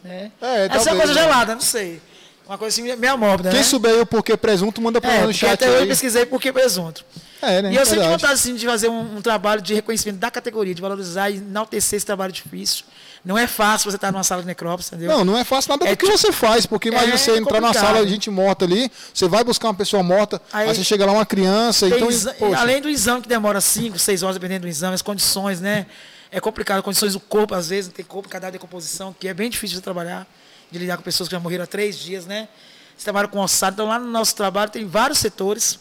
Né? É, Essa é uma talvez, coisa né? gelada, não sei. Uma coisa assim meio mórbida, Quem né? souber aí o porquê presunto, manda pra É, no chat até hoje eu aí. pesquisei por que presunto. É, né? E eu sempre vontade assim, de fazer um, um trabalho de reconhecimento da categoria, de valorizar e enaltecer esse trabalho difícil. Não é fácil você estar numa sala de necrópsia, entendeu? Não, não é fácil nada do É que tipo- você faz, porque imagina É você entrar numa sala de gente morta ali, você vai buscar uma pessoa morta, aí, Aí- você chega lá uma criança, então, além do exame que demora 5, 6 horas, dependendo do exame, as condições, né? É complicado, condições do corpo, às vezes, não tem corpo, cadáver de decomposição, que é bem difícil de trabalhar, de lidar com pessoas que já morreram há três dias, né? Você trabalha com ossado, então lá no nosso trabalho tem vários setores,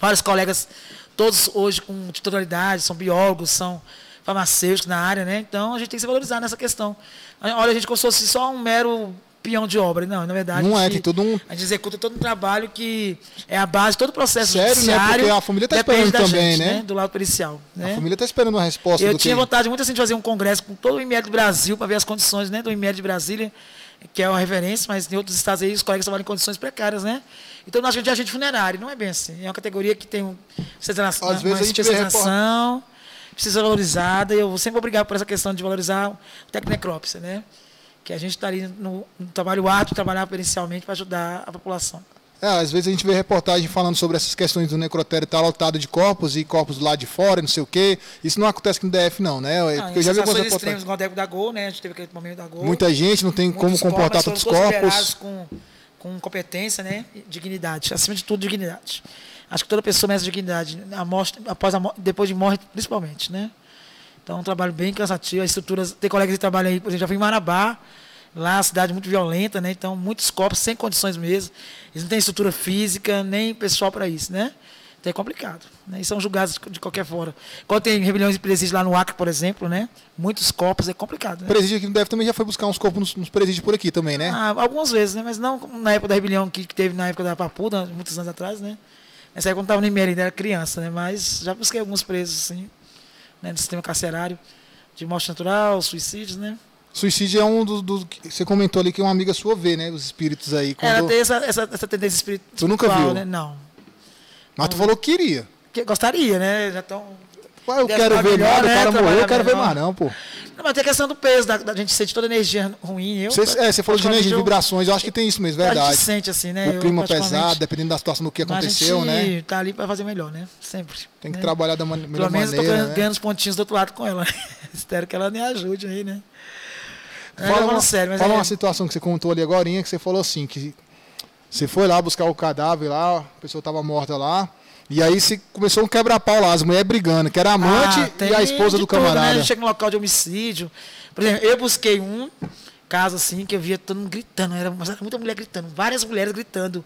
vários colegas, todos hoje com titularidade, são biólogos, são farmacêuticos na área, né? Então a gente tem que se valorizar nessa questão. Olha a gente como se fosse só um mero peão de obra. Não, na verdade. Não a é, gente, tem todo um- A gente executa todo um trabalho que é a base, todo o processo Sério, né? judiciário. Porque a família tá depende esperando também, gente, né? Do lado policial. Né? a família tá esperando uma resposta Eu tinha que... vontade muito assim de fazer um congresso com todo o IML do Brasil para ver as condições né, do IML de Brasília, que é uma referência, mas em outros estados aí os colegas trabalham em condições precárias, né? Então nós chamamos de agente funerário, não é bem assim. É uma categoria que tem um, Às uma gente especialização, precisa ser valorizada, e eu vou sempre obrigado por essa questão de valorizar o tecnecrópsia, né? Que a gente está ali no, no trabalho árduo, trabalhar periicialmente para ajudar a população. É, às vezes a gente vê reportagem falando sobre essas questões do necrotério estar lotado de corpos e corpos lado de fora, não sei o quê. Isso não acontece no DF, não, né? É, Ah, porque eu já vi algumas reportagens. Deco da Gol, né? A gente teve aquele momento da Gol. Muita gente não tem como comportar corpos, todos corpos. liberados Com, com competência, né? e Dignidade. Acima de tudo, dignidade. Acho que toda pessoa merece dignidade. A morte, após a morte, depois de morte, principalmente, né? Então, é um trabalho bem cansativo. As estruturas... Tem colegas que trabalham aí, por exemplo, já fui em Marabá. Lá, é uma cidade muito violenta, né? Então, muitos corpos sem condições mesmo. Eles não têm estrutura física, nem pessoal para isso, né? Então, é complicado. Né? E são julgados de qualquer forma. Quando tem rebeliões e presídios lá no Acre, por exemplo, né? Muitos corpos, é complicado, né? Presídio aqui no DF também já foi buscar uns corpos nos, nos presídios por aqui também, né? Ah, algumas vezes, né? Mas não na época da rebelião que, que teve na época da Papuda, muitos anos atrás, né? Essa aí quando estava no IML, ainda era criança, né? Mas já busquei alguns presos, assim, né? Do sistema carcerário, de morte natural, suicídios, né? Suicídio é um dos, que você comentou ali que uma amiga sua vê, né? Os espíritos aí. Ela Quando... tem essa, essa, essa tendência espiritual, Tu nunca viu? né? Não. Mas tu falou que queria. Que, gostaria, né? Já estão... Eu Deve quero ver melhor, mais, o né? cara morreu, eu quero ver melhor. mais não, pô. Não, mas tem a questão do peso, da, da gente sentir toda a energia ruim. Eu, Você, é, você falou de energia, de eu- vibrações, eu acho que tem isso mesmo, A gente verdade. sente assim, né? O Eu, clima pesado, dependendo da situação do que aconteceu, a né? gente tá ali para fazer melhor, né? Sempre. Tem que né? trabalhar da man melhor Pelo menos eu tô maneira, ganhando, né? ganhando os pontinhos do outro lado com ela. <laughs> Espero que ela me ajude aí, né? É, Fala, uma, sério, mas fala é- uma situação que você contou ali agora, que você falou assim, que você foi lá buscar o cadáver lá, a pessoa estava morta lá, e aí você começou um quebra-pau lá, as mulheres brigando, que era a amante Ah, e a esposa do tudo, né? camarada. Chega no local de homicídio. Por exemplo, eu busquei um caso assim que eu via todo mundo gritando, era, mas era muita mulher gritando, várias mulheres gritando.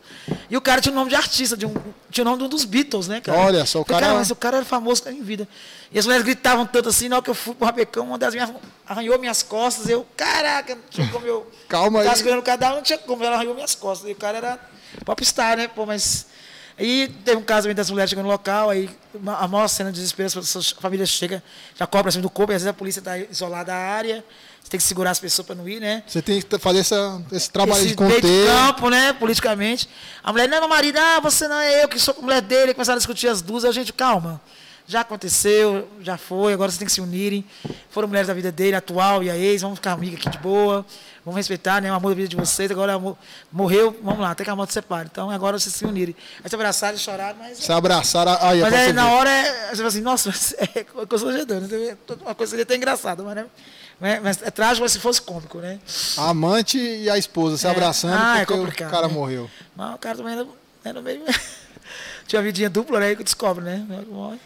E o cara tinha o nome de artista, de um, tinha o nome de um dos Beatles, né, cara? Olha só, o Falei, cara- mas o cara era famoso em vida. E as mulheres gritavam tanto assim, na hora que eu fui pro Rabecão, uma das minhas arranhou minhas costas, eu, caraca, não tinha como eu. <laughs> Calma aí. Tava segurando o cadáver, não tinha como, ela arranhou minhas costas. E o cara era popstar, né? Pô, mas Aí teve um casamento das mulheres chegando no local, aí a maior cena de desespero, a família chega, já cobra cima do corpo, e às vezes a polícia está isolada da área, tem que segurar as pessoas para não ir, né? Você tem que fazer essa, esse trabalho Esse de meio de conter. campo, né, politicamente. A mulher, não é meu marido, ah, você não é eu, que sou mulher dele. Começaram a discutir as duas. A gente, calma, já aconteceu, já foi, agora vocês têm que se unirem. Foram mulheres da vida dele, atual e a ex, vamos ficar amigas aqui de boa, vamos respeitar, né, o amor da vida de vocês. Agora amor- morreu, vamos lá, até que a morte separe. Então agora vocês se unirem. Aí se abraçaram e choraram, mas. Se abraçaram. Aí, Mas aí na hora é, você fala assim, nossa, <laughs> é constrangedor, né? Uma coisa seria até engraçada, mas, né? Mas, mas é trágico mas se fosse cômico, né? A amante e a esposa se É. abraçando Ah, é porque complicado, o cara né? morreu. Mas o cara também era, era meio. <laughs> Tinha uma vidinha dupla, né? Que descobre, né?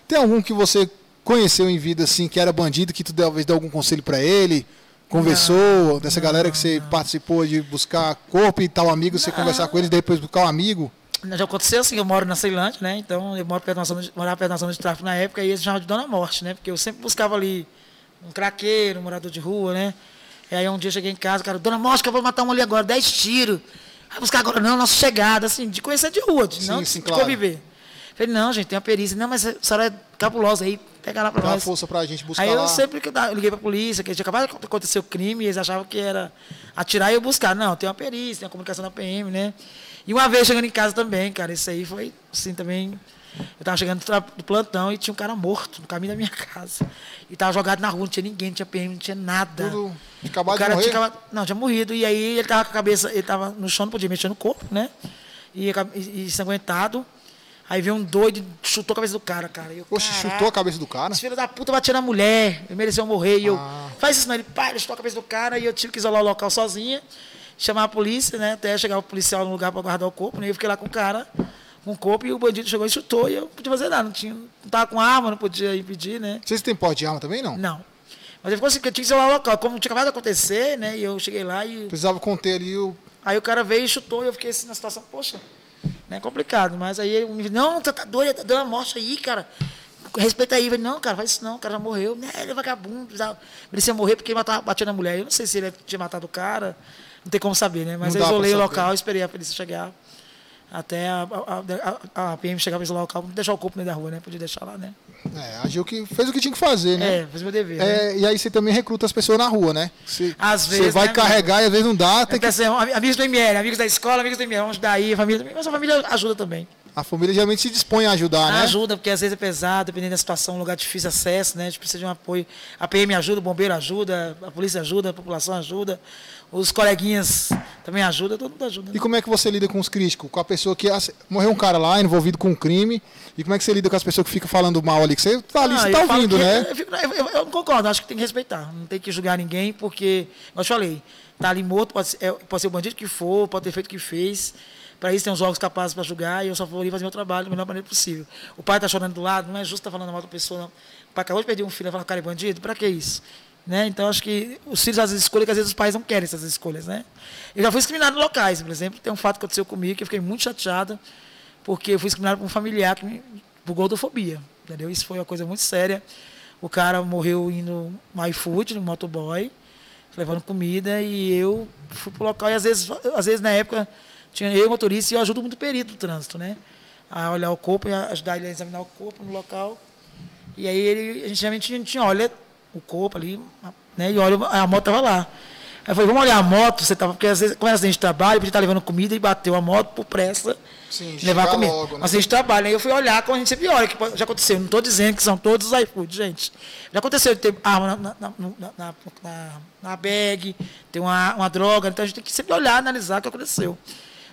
Tem algum que você conheceu em vida assim que era bandido que tu talvez deu algum conselho pra ele? Conversou dessa galera que você participou de buscar corpo e tal amigo, você conversar com eles depois buscar um amigo? Já aconteceu assim, eu moro na Ceilândia, né? Então eu moro perto de, morava perto da zona de tráfico na época e eles chamavam de Dona Morte, né? Porque eu sempre buscava ali um craqueiro, um morador de rua, né? E aí um dia eu cheguei em casa, cara, Dona que eu vou matar um ali agora, 10 tiros. Vai buscar agora, não, nossa chegada, assim, de conhecer de rua, de Sim, não sim, de claro. conviver. Falei, não, gente, tem uma perícia. Não, mas a senhora é cabulosa aí, pega lá pra Dá uma nós. força pra gente buscar Aí eu lá. sempre que eu liguei pra polícia, que tinha acabado de acontecer o crime, e eles achavam que era atirar e eu buscar. Não, tem uma perícia, tem uma comunicação da PM, né? E uma vez chegando em casa também, cara, isso aí foi assim também. Eu tava chegando do plantão e tinha um cara morto no caminho da minha <laughs> casa. E tava jogado na rua, não tinha ninguém, não tinha PM, não tinha nada. Tudo acabado o cara de morrer? tinha não, tinha morrido. E aí ele tava com a cabeça, ele tava no chão, não podia mexer no corpo, né? E, e, e ensanguentado. Aí veio um doido e chutou a cabeça do cara, cara. Eu, Poxa, "Caraca, chutou a cabeça do cara? esse filho da puta batia na mulher, ele mereceu morrer. E eu, Ah. faz isso não. Ele, pá, ele chutou a cabeça do cara e eu tive que isolar o local sozinha, chamar a polícia, né? Até chegar o policial no lugar para guardar o corpo, né? Eu fiquei lá com o cara, com o corpo, e o bandido chegou e chutou, e eu não podia fazer nada, não, tinha, não tava com arma, não podia impedir, né? Vocês têm porte de arma também, não? Não. Mas ele ficou assim, porque eu tinha que isolar o local. Como tinha acabado de acontecer, né? E eu cheguei lá e. Precisava conter ali o... Aí o cara veio e chutou, e eu fiquei assim na situação, poxa, né, complicado. Mas aí ele me disse, não, você tá doido, tá dando uma morte aí, cara. Respeita aí. Eu falei, não, cara, faz isso não, o cara já morreu. Né, ele é vagabundo, precisava- merecia morrer porque ele matava, batia na mulher. Eu não sei se ele tinha matado o cara, não tem como saber, né? Mas Não eu isolei o local, esperei a polícia chegar. Até a, a, a, PM chegar para isolar o local, não deixar o corpo no meio da rua, né? Podia deixar lá, né? É, agiu que fez o que tinha que fazer, né? É, fiz meu dever. né? É, e aí você também recruta as pessoas na rua, né? Você, Às você vezes, vai né, carregar e às vezes não dá, tem Tem que... amigos do ML, amigos da escola, amigos do ML, vamos ajudar aí, a família também. Mas a família ajuda também. A família geralmente se dispõe a ajudar, né? Ajuda, porque às vezes é pesado, dependendo da situação, um lugar de difícil acesso, né? A gente precisa de um apoio. A PM ajuda, o bombeiro ajuda, a polícia ajuda, a população ajuda, os coleguinhas também ajudam, todo mundo ajuda. né? E como é que você lida com os críticos? Com a pessoa que morreu um cara lá envolvido com um crime. E como é que você lida com as pessoas que ficam falando mal ali? Que você tá ali, Ah, você tá ouvindo, né? Eu, fico- eu- eu- eu concordo, acho que tem que respeitar. Não tem que julgar ninguém, porque, como eu te falei, tá ali morto, pode ser, é, pode ser o bandido que for, pode ter feito o que fez. Para isso tem os órgãos capazes para julgar e eu só vou ali fazer meu trabalho da melhor maneira possível. O pai está chorando do lado, não é justo estar falando mal da pessoa, não. O pai acabou de perder um filho e falar, cara, é bandido? Para que isso? Né? Então, acho que os filhos às vezes escolhem que às vezes os pais não querem essas escolhas. Né? Eu já fui discriminado em locais, por exemplo. Tem um fato que aconteceu comigo que eu fiquei muito chateada, porque eu fui discriminado por um familiar que me, por gordofobia. Entendeu? Isso foi uma coisa muito séria. O cara morreu indo no iFood, no motoboy, levando comida, e eu fui pro local. E às vezes, às vezes na época, tinha eu, motorista, e eu ajudo muito o perito do trânsito, né? A olhar o corpo, e ajudar ele a examinar o corpo no local. E aí ele, a gente geralmente a gente olha o corpo ali, né? E olha, a moto estava lá. Aí eu falei, vamos olhar a moto, você tava, porque às vezes, como era acidente de trabalho, podia estar levando comida e bateu a moto por pressa Sim, de levar comida. logo, né? Acidente de trabalho. Aí eu fui olhar, como a gente sempre olha, que já aconteceu. Não estou dizendo que são todos os iFood, gente. Já aconteceu de ter arma na, na, na, na, bag, ter uma, uma droga. Então a gente tem que sempre olhar, analisar o que aconteceu.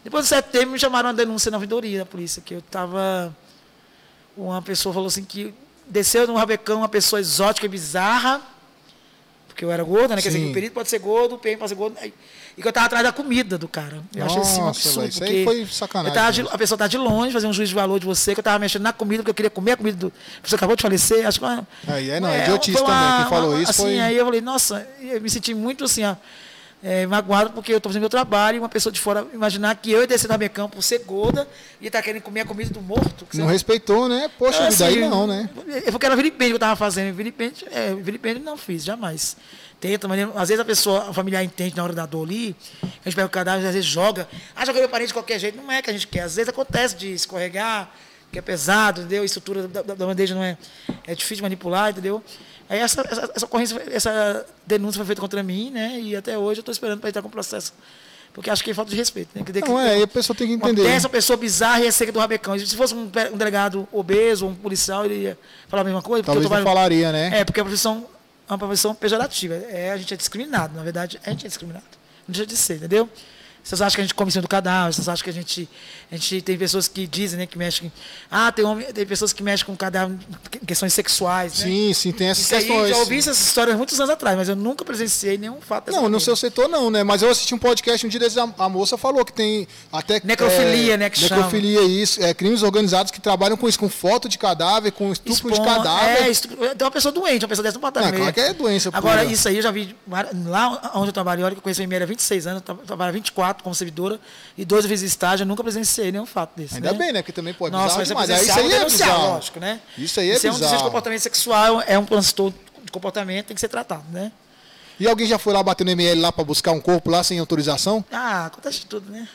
Depois do setembro, me chamaram uma denúncia na ouvidoria da polícia, que eu estava. Uma pessoa falou assim que desceu num rabecão uma pessoa exótica e bizarra, porque eu era gorda, né? Quer dizer, que o perito pode ser gordo, o PM pode ser gordo. aí- E que eu estava atrás da comida do cara. Eu achei assim um absurdo. isso aí foi sacanagem tava de- a pessoa está de longe, fazer um juízo de valor de você, que eu estava mexendo na comida, porque eu queria comer a comida do. A pessoa acabou de falecer, acho que. uma- Aí, é, não, é, idiotice também, quem falou uma- isso assim, foi- Aí eu falei, nossa, eu me senti muito assim, ó, é, magoado porque eu estou fazendo meu trabalho e uma pessoa de fora imaginar que eu ia descer na minha campo por ser gorda e estar querendo comer a comida do morto. Não você- respeitou, né? Poxa, assim, não, né? Eu era vilipêndio que eu estava fazendo. Vilipêndio, é, vilipêndio não fiz, jamais. Tenta, mas às vezes a pessoa, a familiar entende na hora da dor ali, a gente pega o cadáver, às vezes joga. Ah, joga meu parente de qualquer jeito. Não é que a gente quer. Às vezes acontece de escorregar, que é pesado, entendeu? A estrutura da, da- da bandeja não é, é difícil de manipular, entendeu? Aí essa, essa, essa ocorrência, essa denúncia foi feita contra mim, né? E até hoje eu estou esperando para entrar com o processo. Porque acho que é falta de respeito, né? Que- Não é, aí a pessoa tem que entender. uma pessoa bizarra e é seca do rabecão. Se fosse um, um delegado obeso ou um policial, ele ia falar a mesma coisa. Talvez eu não trabalho- falaria, né? É, porque a profissão é uma profissão pejorativa. É, a gente é discriminado, na verdade, a gente é discriminado. Não deixa de ser, entendeu? Vocês acham que a gente come em cima do cadáver, vocês acham que a gente, a gente tem pessoas que dizem, né, que mexem. Ah, tem, homem, tem pessoas que mexem com cadáver em questões sexuais. Né? Sim, sim, tem essas Isso aí, questões. já ouvi essas histórias muitos anos atrás, mas eu nunca presenciei nenhum fato dessa Não, no maneira. seu setor não, né? Mas eu assisti um podcast um dia desses, a, a moça falou que tem até... Necrofilia, é, né, que Necrofilia, isso. É, crimes organizados que trabalham com isso, com foto de cadáver, com estupro de Expor- cadáver. É, estupro, tem uma pessoa doente, uma pessoa dessa não pode estar Não, no meio. claro que é doença Agora, pura. isso aí eu já vi lá onde eu trabalhei, olha que eu conheci a Miméria há 26 anos, eu tra- trabalho há 24 como servidora e dois vezes estágio, eu nunca presenciei nenhum fato desse. Ainda né? bem, né? Porque também pode Nossa, bizarro mas é demais. Isso aí é denunciar, bizarro. lógico, né? Isso aí é Isso é um desvio de bizarro. comportamento sexual, é um transtorno de comportamento, tem que ser tratado, né? E alguém já foi lá bater no ML lá pra buscar um corpo lá sem autorização? Ah, acontece tudo, né?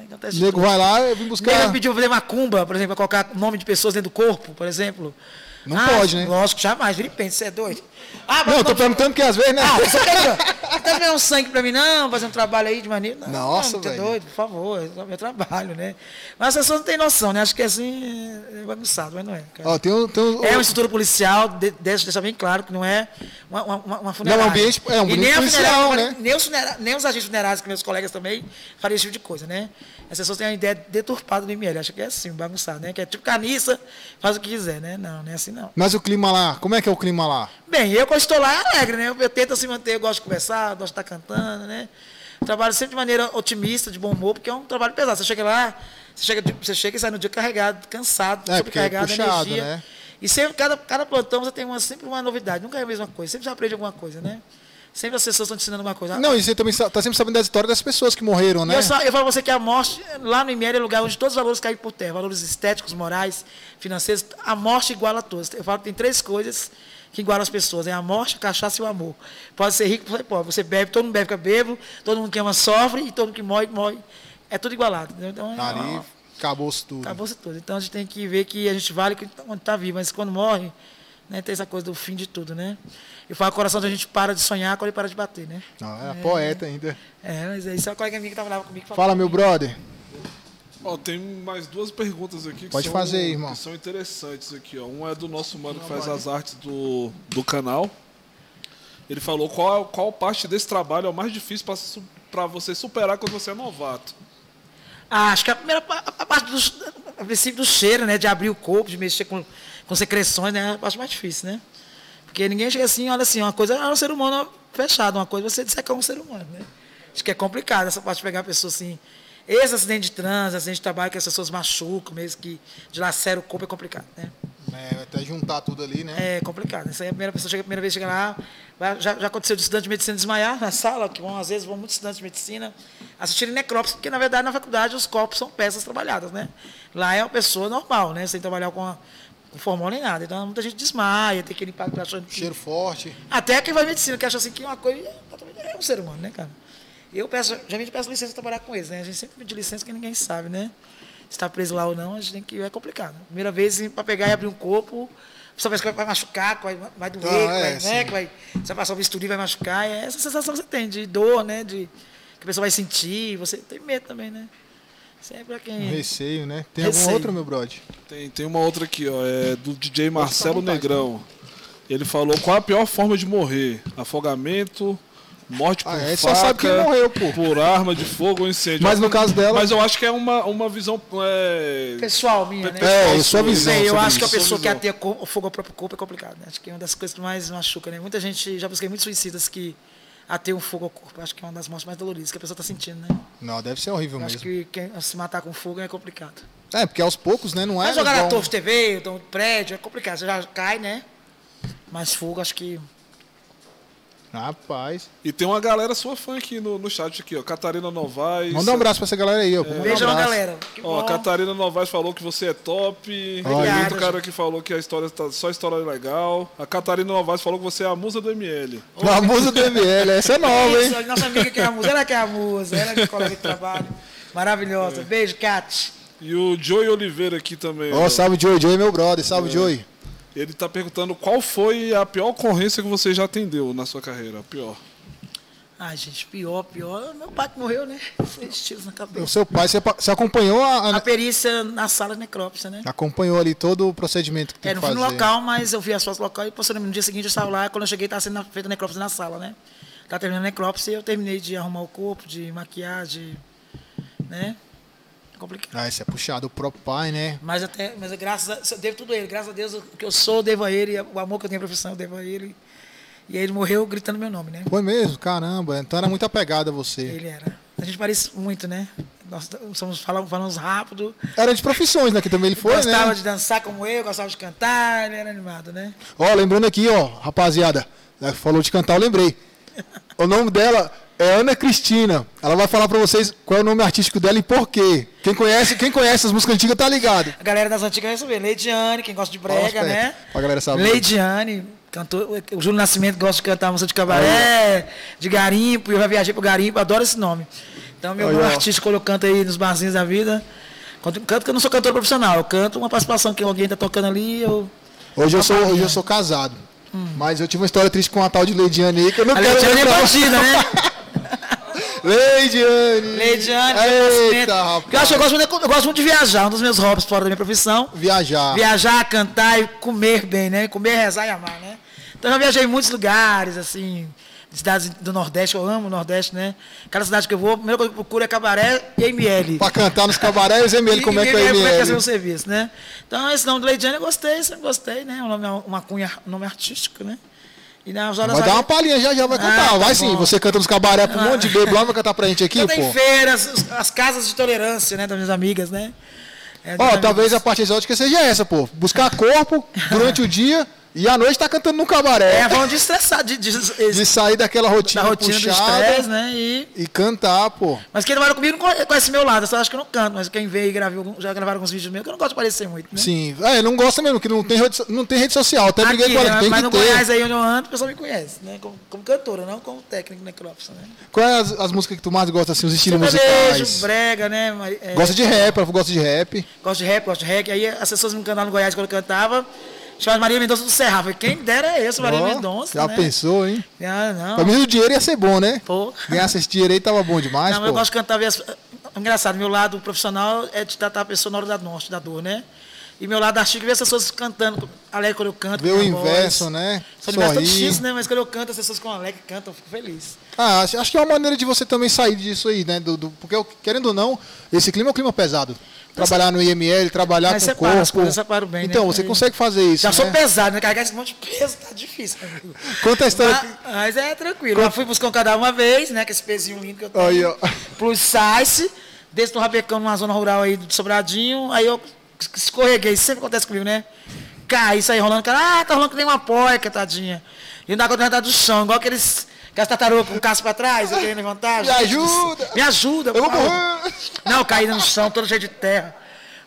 Acontece nego tudo. vai lá, eu vim Nego buscar. pediu pra fazer macumba, por exemplo, colocar nome de pessoas dentro do corpo, por exemplo. Não Ah, pode, né? Lógico, jamais. Vilipense, você é doido. Ah, Não, eu tô perguntando que às vezes, né? Ah, você quer você tá vendo um sangue pra mim? Não, fazer um trabalho aí de maneira. Não, Nossa, não, tá velho. doido, por favor, é o meu trabalho, né? Mas as pessoas não têm noção, né? Acho que é assim, é bagunçado, mas não é. cara. Ó, tem um, tem um- É uma estrutura policial, de- deixa deixar bem claro que não é uma, uma, uma- funerária. Não, um ambiente- é um E ambiente nem a policial, funerária, né? Nem os, nem os agentes funerários, que meus colegas também, fariam esse tipo de coisa, né? As pessoas têm uma ideia deturpada do ML, acham que é assim, bagunçado, né? Que é tipo carniça, faz o que quiser, né? Não, não é assim não. Mas o clima lá, como é que é o clima lá? Bem, eu quando estou lá é alegre, né? Eu, eu tento se manter, eu gosto de conversar, gosto de estar cantando, né? Trabalho sempre de maneira otimista, de bom humor, porque é um trabalho pesado. Você chega lá, você chega, você chega e sai no dia carregado, cansado, É, é sobrecarregado, puxado, energia. né? E sempre, cada, cada plantão você tem uma, sempre uma novidade, nunca é a mesma coisa, sempre você aprende alguma coisa, né? Sempre as pessoas estão te ensinando alguma coisa. Não, e você também sa- tá sempre sabendo da história das pessoas que morreram, né? eu, só- eu falo pra você que a morte, lá no IML, é lugar onde todos os valores caem por terra. Valores estéticos, morais, financeiros. A morte iguala a todos. Eu falo que tem três coisas que igualam as pessoas. É a morte, a cachaça e o amor. Pode ser rico, pode ser pobre. Você bebe, todo mundo bebe, fica bebo. Todo mundo que ama sofre e todo mundo que morre, morre. É tudo igualado. entendeu? Então, é Ali uma- acabou-se tudo. acabou-se tudo. Então a gente tem que ver que a gente vale quando está vivo. Mas quando morre, né, tem essa coisa do fim de tudo, né? Eu falo, o coração da gente para de sonhar quando ele para de bater, né? Ah, é poeta ainda. É, mas é isso é uma colega minha que trabalhava comigo. que Fala, meu brother. Ó, tem mais duas perguntas aqui que, Pode são, fazer aí, irmão. que são interessantes aqui, ó. Um é do nosso mano que faz as artes do, do canal. Ele falou qual, qual parte desse trabalho é o mais difícil para você superar quando você é novato. Ah, acho que a primeira a parte do, a princípio do cheiro, né? De abrir o corpo, de mexer com, com secreções, né? É a parte mais difícil, né? Porque ninguém chega assim, olha assim, uma coisa é um ser humano fechado, uma coisa é você dissecar um ser humano, né? Acho que é complicado essa parte de pegar a pessoa assim. Esse acidente de trânsito, acidente de trabalho que as pessoas machucam, mesmo que dilacera o corpo, é complicado, né? É, até juntar tudo ali, né? É complicado. Isso aí a primeira pessoa chega, a primeira vez chega lá, já, já aconteceu de estudante de medicina desmaiar na sala, que vão, às vezes vão muitos estudantes de medicina assistirem necrópsia, porque na verdade na faculdade os corpos são peças trabalhadas, né? Lá é uma pessoa normal, né? Sem trabalhar com, a, com formol nem nada. Então muita gente desmaia, tem aquele impacto achando que. Cheiro forte. Até quem vai medicina, que acha assim que uma coisa é um ser humano, né, cara? Eu peço, geralmente peço licença para trabalhar com eles, né? A gente sempre pede licença que ninguém sabe, né? Se está preso lá ou não, a gente tem que. É complicado. Primeira vez para pegar e abrir um corpo, você pensa que vai machucar, vai, vai doer, Ah, é, vai, né? sim. Que vai, você vai passar o bisturi vai machucar. É essa sensação que você tem de dor, né? De, que a pessoa vai sentir, você tem medo também, né? Sempre Um quem. receio, né? Tem alguma Receio. outra, meu brother? Tem, tem uma outra aqui, ó, é do DJ Marcelo Negrão. Ele falou qual a pior forma de morrer? Afogamento, morte por Ah, é, faca, só sabe quem morreu, pô. por arma de fogo ou incêndio. Mas no caso dela- Mas eu acho que é uma, uma visão é, Pessoal, minha, né? É, pessoal sua visão, Sei, eu acho que a pessoa que co- fogo ao próprio corpo é complicado. Né? Acho que é uma das coisas que mais machuca, né? Muita gente, já busquei muitos suicidas que ateiam fogo ao corpo. Acho que é uma das mortes mais doloridas que a pessoa está sentindo, né? Não, deve ser horrível Eu acho mesmo. que quem, se matar com fogo é complicado. É, porque aos poucos, né? Não é. Mas jogar na torre de TV, então, prédio, é complicado. Você já cai, né? Mas fogo, acho que. Rapaz. E tem uma galera sua fã aqui no, no chat aqui, ó. Catarina Novaes. Manda um abraço pra essa galera aí, ó. Um Beijão, galera. Que Ó, a bom. Catarina Novaes falou que você é top. Olha. Tem outro cara que falou que a história tá só história legal. A Catarina Novaes falou que você é a musa do ML. Uma musa do ML, essa é nova, hein? Isso, nossa amiga que é a musa, ela que é a musa, ela que é colega de trabalho. Maravilhosa. Beijo, Kat. E o Joey Oliveira aqui também. Ó, ó. salve Joey, Joey é meu brother, salve Joey. Ele tá perguntando qual foi a pior ocorrência que você já atendeu na sua carreira. A pior. Ai, gente, pior, pior. Meu pai que morreu, né? Seis tiros na O cabeça. seu pai, você, você acompanhou a, A a- perícia na sala de necrópsia, né? acompanhou ali todo o procedimento que tem É, que não fui no local, mas eu vi as fotos do local e posteriormente no dia seguinte eu estava lá. Quando eu cheguei, estava sendo feita a necrópsia na sala, né? Tá terminando a necrópsia e eu terminei de arrumar o corpo, de maquiar, de. né? Complicado. Ah, esse é puxado, o próprio pai, né? Mas até, mas graças a, eu devo tudo a ele. Graças a Deus, o que eu sou, eu devo a ele. O amor que eu tenho à profissão, eu devo a ele. E aí ele morreu gritando meu nome, né? Foi mesmo, caramba. Então era muito apegado a você. Ele era. A gente parece muito, né? Nós somos, falamos, falamos rápido. Era de profissões, né? Que também ele foi, gostava né? de dançar como eu, gostava de cantar, ele era animado, né? Ó, lembrando aqui, ó, rapaziada, né, falou de cantar, eu lembrei. O nome dela é Ana Cristina. Ela vai falar pra vocês qual é o nome artístico dela e por quê. Quem conhece, quem conhece as músicas antigas tá ligado. A galera das antigas vai saber. Leidiane, quem gosta de brega, né? pra galera saber. Leidiane, cantor, o Júlio Nascimento gosta de cantar música de cabaré, de garimpo, eu já viajei pro garimpo, adoro esse nome. Então, meu ó. artístico, quando eu canto aí nos barzinhos da vida, canto, que eu não sou cantor profissional, eu canto uma participação que alguém tá tocando ali, eu... Hoje eu sou, hoje eu sou casado. Mas eu tive uma história triste com a tal de Leidiane aí que eu não A quero Leidiane é bandida, né? <laughs> Leidiane! Leidiane, Júlio Nascimento. Eita, Eu acho eu rapaz. gosto, muito, eu gosto muito de viajar, um dos meus hobbies fora da minha profissão. Viajar. Viajar, cantar e comer bem, né? Comer, rezar e amar, né? Então eu já viajei em muitos lugares, assim, cidades do Nordeste, eu amo o Nordeste, né? Cada cidade que eu vou, a primeira coisa que eu procuro é cabaré e ML. Pra cantar nos cabarés, <laughs> ML, como é que é ML? Como é que é seu ML? serviço, né? Então esse nome do Leidiane eu gostei, sempre gostei, né? Um nome, uma cunha, um nome artístico, né? E nas horas Vai dar uma palhinha já, já vai cantar. Ah, tá vai sim, bom. você canta nos cabaré pra um monte de bebo lá, vai cantar pra gente aqui, tenho pô. feiras, os- as casas de tolerância, né? Das minhas amigas, né? É, Ó, minhas talvez a parte exótica seja essa, pô. Buscar corpo durante o dia e à noite tá cantando num cabaré. É, vamos de estressar, de, de, De sair daquela rotina, da rotina do puxada estresse, né? E e cantar, pô. Mas quem trabalha comigo não conhe- conhece meu lado, eu só acho que eu não canto, mas quem veio e gravou, já gravaram alguns vídeos meus, que eu não gosto de parecer muito, né? Sim. É, não gosta mesmo, que não tem rede, não tem rede social. Até briguei com ela, né? tem mas que no ter. Goiás aí onde eu ando, o pessoal me conhece, né? Como, como cantora, não como técnico necrópsia, né? Quais é as, as músicas que tu mais gosta, assim, os estilos musicais? brega, né? é, Gosta de rap, ela gosta de rap. Gosto de rap, gosto de reggae. Aí as pessoas me cantavam no Goiás quando eu cantava, chamava Maria Mendonça do Serra. Falei, quem dera é esse, Maria Ó, Mendonça, Já né? pensou, hein? Ah, Pra não. mim o dinheiro ia ser bom, né? Pô. Ganhasse esse dinheiro aí tava bom demais, Não, mas eu pô. gosto de cantar. as- Engraçado, meu lado profissional é de tratar a pessoa na hora da morte, da dor, né? E meu lado artístico é ver as pessoas cantando alegre quando eu canto. Ver com o a voz. inverso, né? Sou inverso né? Mas quando eu canto, as pessoas ficam alegres, cantam, eu fico feliz. Ah, acho, acho que é uma maneira de você também sair disso aí, né? Do, do- porque, eu- querendo ou não, esse clima é um clima pesado. Trabalhar no IML, trabalhar Mas com o separa corpo. as coisas, bem, né? Então, você Aí- consegue fazer isso, Já sou né? pesado, né? Carregar esse monte de peso tá difícil, amigo. Conta a história... Mas, mas é tranquilo. Já fui buscar um cadáver uma vez, né? Com esse pezinho lindo que eu tenho. Aí, ó. Plus size, desde no rabecão numa zona rural aí de Sobradinho, aí eu escorreguei, sempre acontece comigo, né? Caí, saí rolando, cara, ah, tá rolando que nem uma porca, tadinha. E não dá conta do chão, igual aqueles, aquelas tartarugas com o casco pra trás, eu querendo levantar. Me ajuda! Me ajuda, Eu vou! Não, eu caí no chão, todo cheio de terra.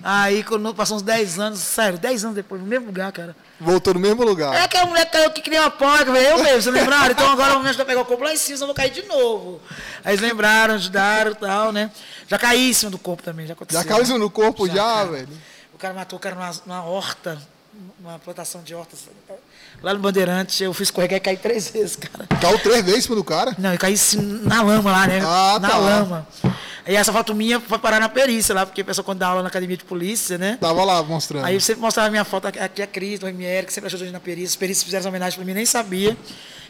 Aí, quando passou uns 10 anos, sério, 10 anos depois, no mesmo lugar, cara. Voltou no mesmo lugar. É que a mulher caiu que nem uma porca, velho. Eu mesmo, vocês lembraram? Então agora o momento de eu pegar o corpo lá em cima, senão eu vou cair de novo. Aí eles lembraram, ajudaram e tal, né? Já caí em cima do corpo também, já aconteceu. Já caiu isso no corpo já, cara. velho. O cara matou o cara numa, numa horta, numa plantação de hortas. Lá no Bandeirante, eu fui escorregar e caí três vezes, cara. Caiu três vezes em cima do cara. Não, eu caí na lama lá, né? Ah, na tá. lama. E essa foto minha foi parar na perícia lá, porque a pessoa quando dá aula na academia de polícia, né? Tava lá mostrando. Aí eu sempre mostrava a minha foto aqui, a Cris, do MR, que sempre ajudou a gente na perícia. Os perícios fizeram essa homenagem pra mim, nem sabia.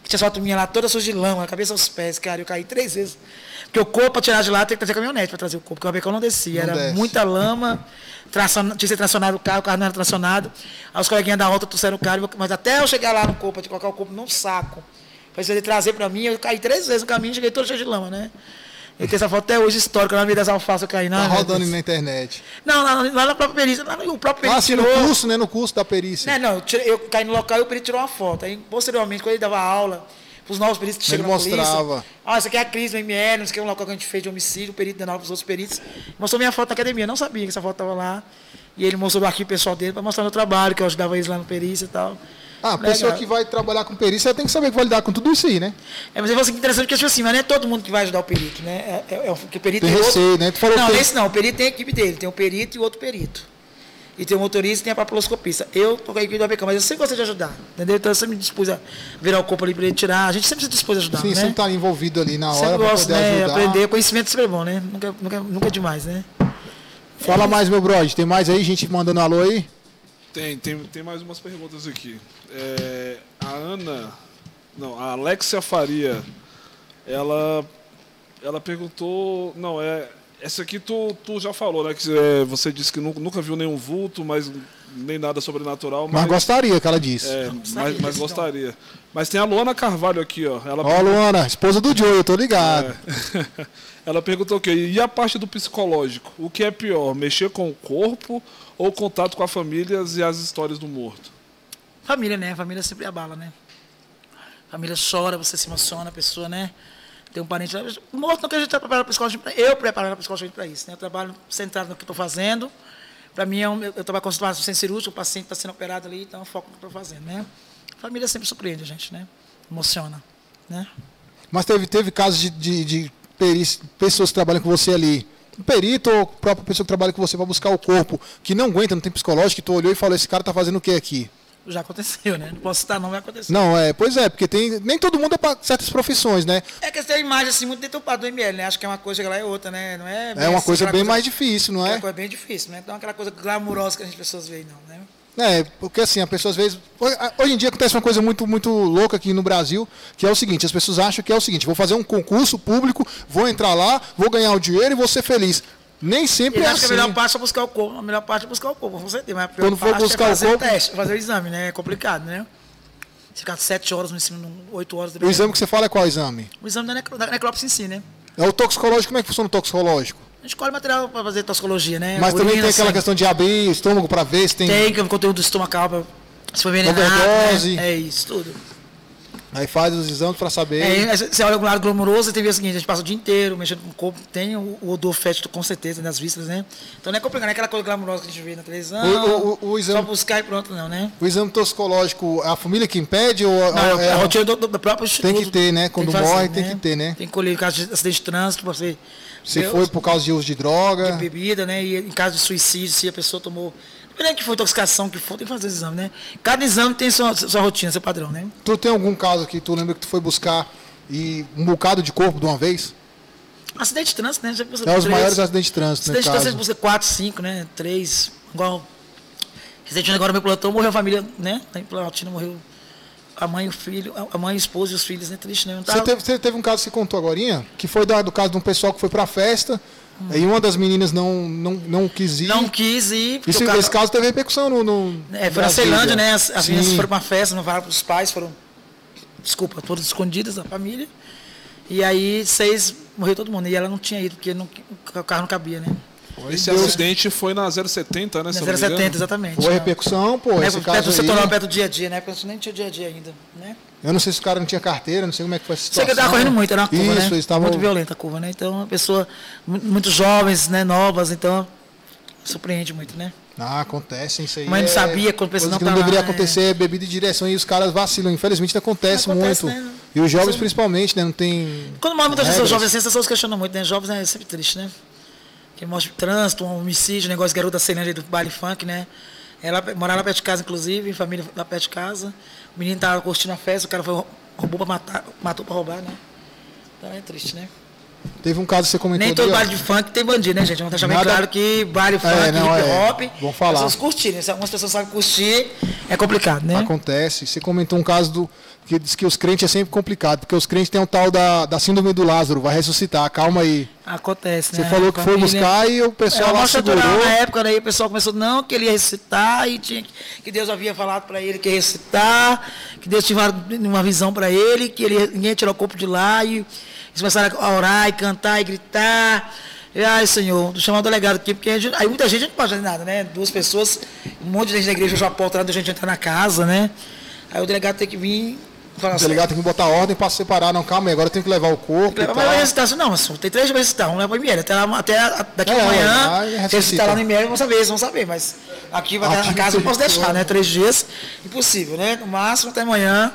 Que tinha foto minha lá, toda suja de lama, a cabeça aos pés, cara. Eu caí três vezes. Porque o corpo, pra tirar de lá, tem que trazer caminhonete pra trazer o corpo, porque o rabecão não descia. Não Era desce. muita lama, tracion... tinha que ser tracionado o carro, o carro não era tracionado. Aí os coleguinhas da volta trouxeram o carro, mas até eu chegar lá no corpo, de colocar o corpo num saco, pra ele trazer pra mim, eu caí três vezes no caminho, cheguei todo cheio de lama, né? Eu tenho essa foto até hoje histórica, na vida das alfaces eu caí. Tá Não, meu rodando na internet. Não, lá, lá na própria perícia, lá no, o próprio Ah, sim, no tirou. curso, né? No curso da perícia. Né, não, eu, tirei- eu caí no local e o perito tirou uma foto. Aí, posteriormente, quando ele dava aula, Os novos peritos que Ele chegam na polícia. mostrava. Ah, isso aqui é a crise do ML, não sei o que, um local que a gente fez de homicídio, o perito dando para os outros peritos. Mostrou minha foto na academia, eu não sabia que essa foto estava lá. E ele mostrou o arquivo pessoal dele para mostrar meu trabalho, que eu ajudava eles lá no perícia e tal. Ah, a pessoa que vai trabalhar com perícia tem que saber que vai lidar com tudo isso aí, né? É, mas eu falo assim, interessante que tipo assim, mas não é todo mundo que vai ajudar o perito, né? É, é, é o que o perito Tem outro- receio, né? Tu falou não, que tem- nesse não, o perito tem a equipe dele, tem o perito e o outro perito. E tem o motorista e tem a papiloscopista. Eu tô com a equipe do ABK, mas eu sempre gostei de ajudar, entendeu? Então eu sempre me dispus a virar o corpo ali para ele tirar. A gente sempre se dispôs a ajudar, Sim, né? sempre tá envolvido ali na hora Sempre gosto, poder né? ajudar. Aprender, conhecimento sempre é bom, né? Nunca, nunca, nunca é demais, né? Fala mais, meu brother. Tem mais aí, gente mandando alô aí? Tem, tem, tem mais umas perguntas aqui. É, a Ana. Não, a Alexia Faria. Ela. Ela perguntou. Não, é. Essa aqui tu, tu já falou, né? Que é, você disse que nu- nunca viu nenhum vulto, mas nem nada sobrenatural. Mas gostaria que ela disse. É, Gostaria, mas, mas então. gostaria. Mas tem a Luana Carvalho aqui, ó. Ela Ó, Luana, esposa do Joe, eu tô ligado. É. <laughs> Ela perguntou o quê? E a parte do psicológico? O que é pior, mexer com o corpo ou contato com as famílias e as histórias do morto? Família, né? Família sempre abala, né? Família chora, você se emociona, a pessoa, né? Tem um parente lá. Morto não que a gente está preparado psicologicamente Eu preparando psicologicamente para isso, né? Eu trabalho centrado no que estou fazendo. Para mim, é um, eu trabalho com situação sem cirúrgico, o paciente está sendo operado ali, então eu foco no que estou fazendo, né? Família sempre surpreende a gente, né? Emociona, né? Mas teve, teve casos de, de, de pessoas que trabalham com você ali. Um perito ou a própria pessoa que trabalha com você para buscar o corpo, que não aguenta, não tem psicológico, que tu olhou e falou, esse cara tá fazendo o que aqui? Já aconteceu, né? Não posso citar, não vai acontecer. Não, é, pois é, porque tem. Nem todo mundo é para certas profissões, né? É que tem uma imagem assim muito deturpada do ML, né? Acho que é uma coisa chega lá é outra, né? Não é, É uma assim, coisa bem mais difícil, não É é? uma coisa bem difícil, né? Então aquela coisa glamurosa que as pessoas veem, não, né? É, porque assim, a pessoa às vezes. Hoje em dia acontece uma coisa muito, muito louca aqui no Brasil, que é o seguinte, as pessoas acham que é o seguinte, vou fazer um concurso público, vou entrar lá, vou ganhar o dinheiro e vou ser feliz. Nem sempre Eu é acho que assim. a melhor parte é buscar o corpo. A melhor parte é buscar o corpo, com certeza. Mas Quando for parte buscar é o fazer corpo- o teste, fazer o exame, né? É complicado, né? Ficar sete horas no ensino, oito horas O exame que você fala é qual exame? O exame da, necro, da necrópsia em si, né? É o toxicológico, como é que funciona o toxicológico? A gente escolhe material para fazer toxicologia, né? Mas também Urina, tem aquela questão de abrir o estômago para ver se tem. Tem que é conteúdo estomacal, pra- se for envenenado, né? É isso, tudo. Aí faz os exames para saber. É, você olha o lado glamouroso e tem o seguinte, a gente passa o dia inteiro mexendo com o corpo, tem o, o odor fétido com certeza nas vistas, né? Então não é complicado, não é aquela coisa glamourosa que a gente vê na televisão, O- o- o exame- só buscar e pronto, não, né? O exame toxicológico, a família que impede ou Não, é, é a rotina do, do próprio instituto. Tem que ter, né? Quando morre, tem que ter, né? Tem que colher caso de acidente de trânsito, você se foi por causa de uso de droga? de bebida, né? E em caso de suicídio, se a pessoa tomou. Dependendo que foi intoxicação, que for, tem que fazer exame, né? Cada exame tem sua, sua rotina, seu padrão, né? Tu tem algum caso que tu lembra que tu foi buscar e um bocado de corpo de uma vez? Acidente de trânsito, né? Já É os três. maiores acidentes de trânsito, Acidente de trânsito, busca quatro, cinco, né? Três. Igual. Recentemente agora meu plantão morreu a família, né? Em Planaltina morreu a mãe, o filho, a mãe, a esposa e os filhos, né? Triste, né? Não Você tava- teve, você teve um caso que você contou agora, que foi da- do caso de um pessoal que foi pra festa e uma das meninas não, não, não quis ir. Não quis ir. Isso, cara- esse caso teve repercussão no. no É, foi na. Ceilândia, né? As, as meninas foram pra uma festa, não falaram pros pais, foram. Desculpa, todas escondidas da família. E aí, seis, morreu todo mundo. E ela não tinha ido, porque não- o carro não cabia, né? Esse Deus. acidente foi na 070, né? Na não me engano? 070, exatamente. Foi repercussão, pô, É, esse perto caso do setor aí. perto do dia a dia, né? Porque a gente nem tinha dia a dia ainda, né? Eu não sei se o cara não tinha carteira, não sei como é que foi essa Sei situação. que ele tava correndo muito, era uma curva, Isso, né? eles estavam... Muito violenta a curva, né? Então, uma pessoa, mu- muito jovens, né? Novas, então, surpreende muito, né? Ah, acontece isso aí. Mas não é sabia quando a coisa não que não tá lá, deveria é. acontecer é bebida de direção e os caras vacilam. Infelizmente acontece, Acontece, muito. né? E os jovens Isso- principalmente, né? Não tem. Quando morre muitas pessoas jovens assim, as pessoas questionam muito, né? Jovens é sempre triste, né? Que de trânsito, um homicídio, negócio de garota Ceilândia do baile funk, né? Ela morava lá perto de casa, inclusive, família lá perto de casa. O menino tava curtindo a festa, o cara foi, roubou pra matar, matou pra roubar, né? Então é triste, né? Teve um caso que você comentou. Nem todo ali, baile de funk tem bandido, né, gente? Vamos deixar bem Nada- claro que baile funk, É, não, hip é. hop, Vamos falar. as pessoas curtirem. Se algumas pessoas sabem curtir, é complicado, né? Acontece. Você comentou um caso do que diz que os crentes é sempre complicado, porque os crentes têm um tal da, da síndrome do Lázaro, vai ressuscitar, calma aí. Acontece, Você né? falou que foi buscar e o É pessoal uma lá segurou. na época, daí o pessoal começou, não, que ele ia recitar e tinha que, que Deus havia falado para ele que ia recitar, que Deus tinha uma, visão para ele, que ele, ninguém ia tirar o corpo de lá e eles começaram a orar e cantar e gritar. E, Ai, Senhor, chamar o delegado aqui, porque gente- aí muita gente não pode fazer nada, né? Duas pessoas, um monte de gente da igreja fechou a porta lá, deixou a gente entrar na casa, né? Aí o delegado tem que vir Fala assim, delegado tem que botar ordem pra separar. Não, calma aí, agora eu tenho que levar o corpo. Mas vai assim, não, mas tem três vezes recitar, vamos levar o ML. Até, lá- até a- daqui É, amanhã, se ressuscita. recitar lá no ML, vão saber, vão saber. Mas aqui vai Aqui na casa eu posso deixar, né? Três dias, impossível, né? No máximo até amanhã.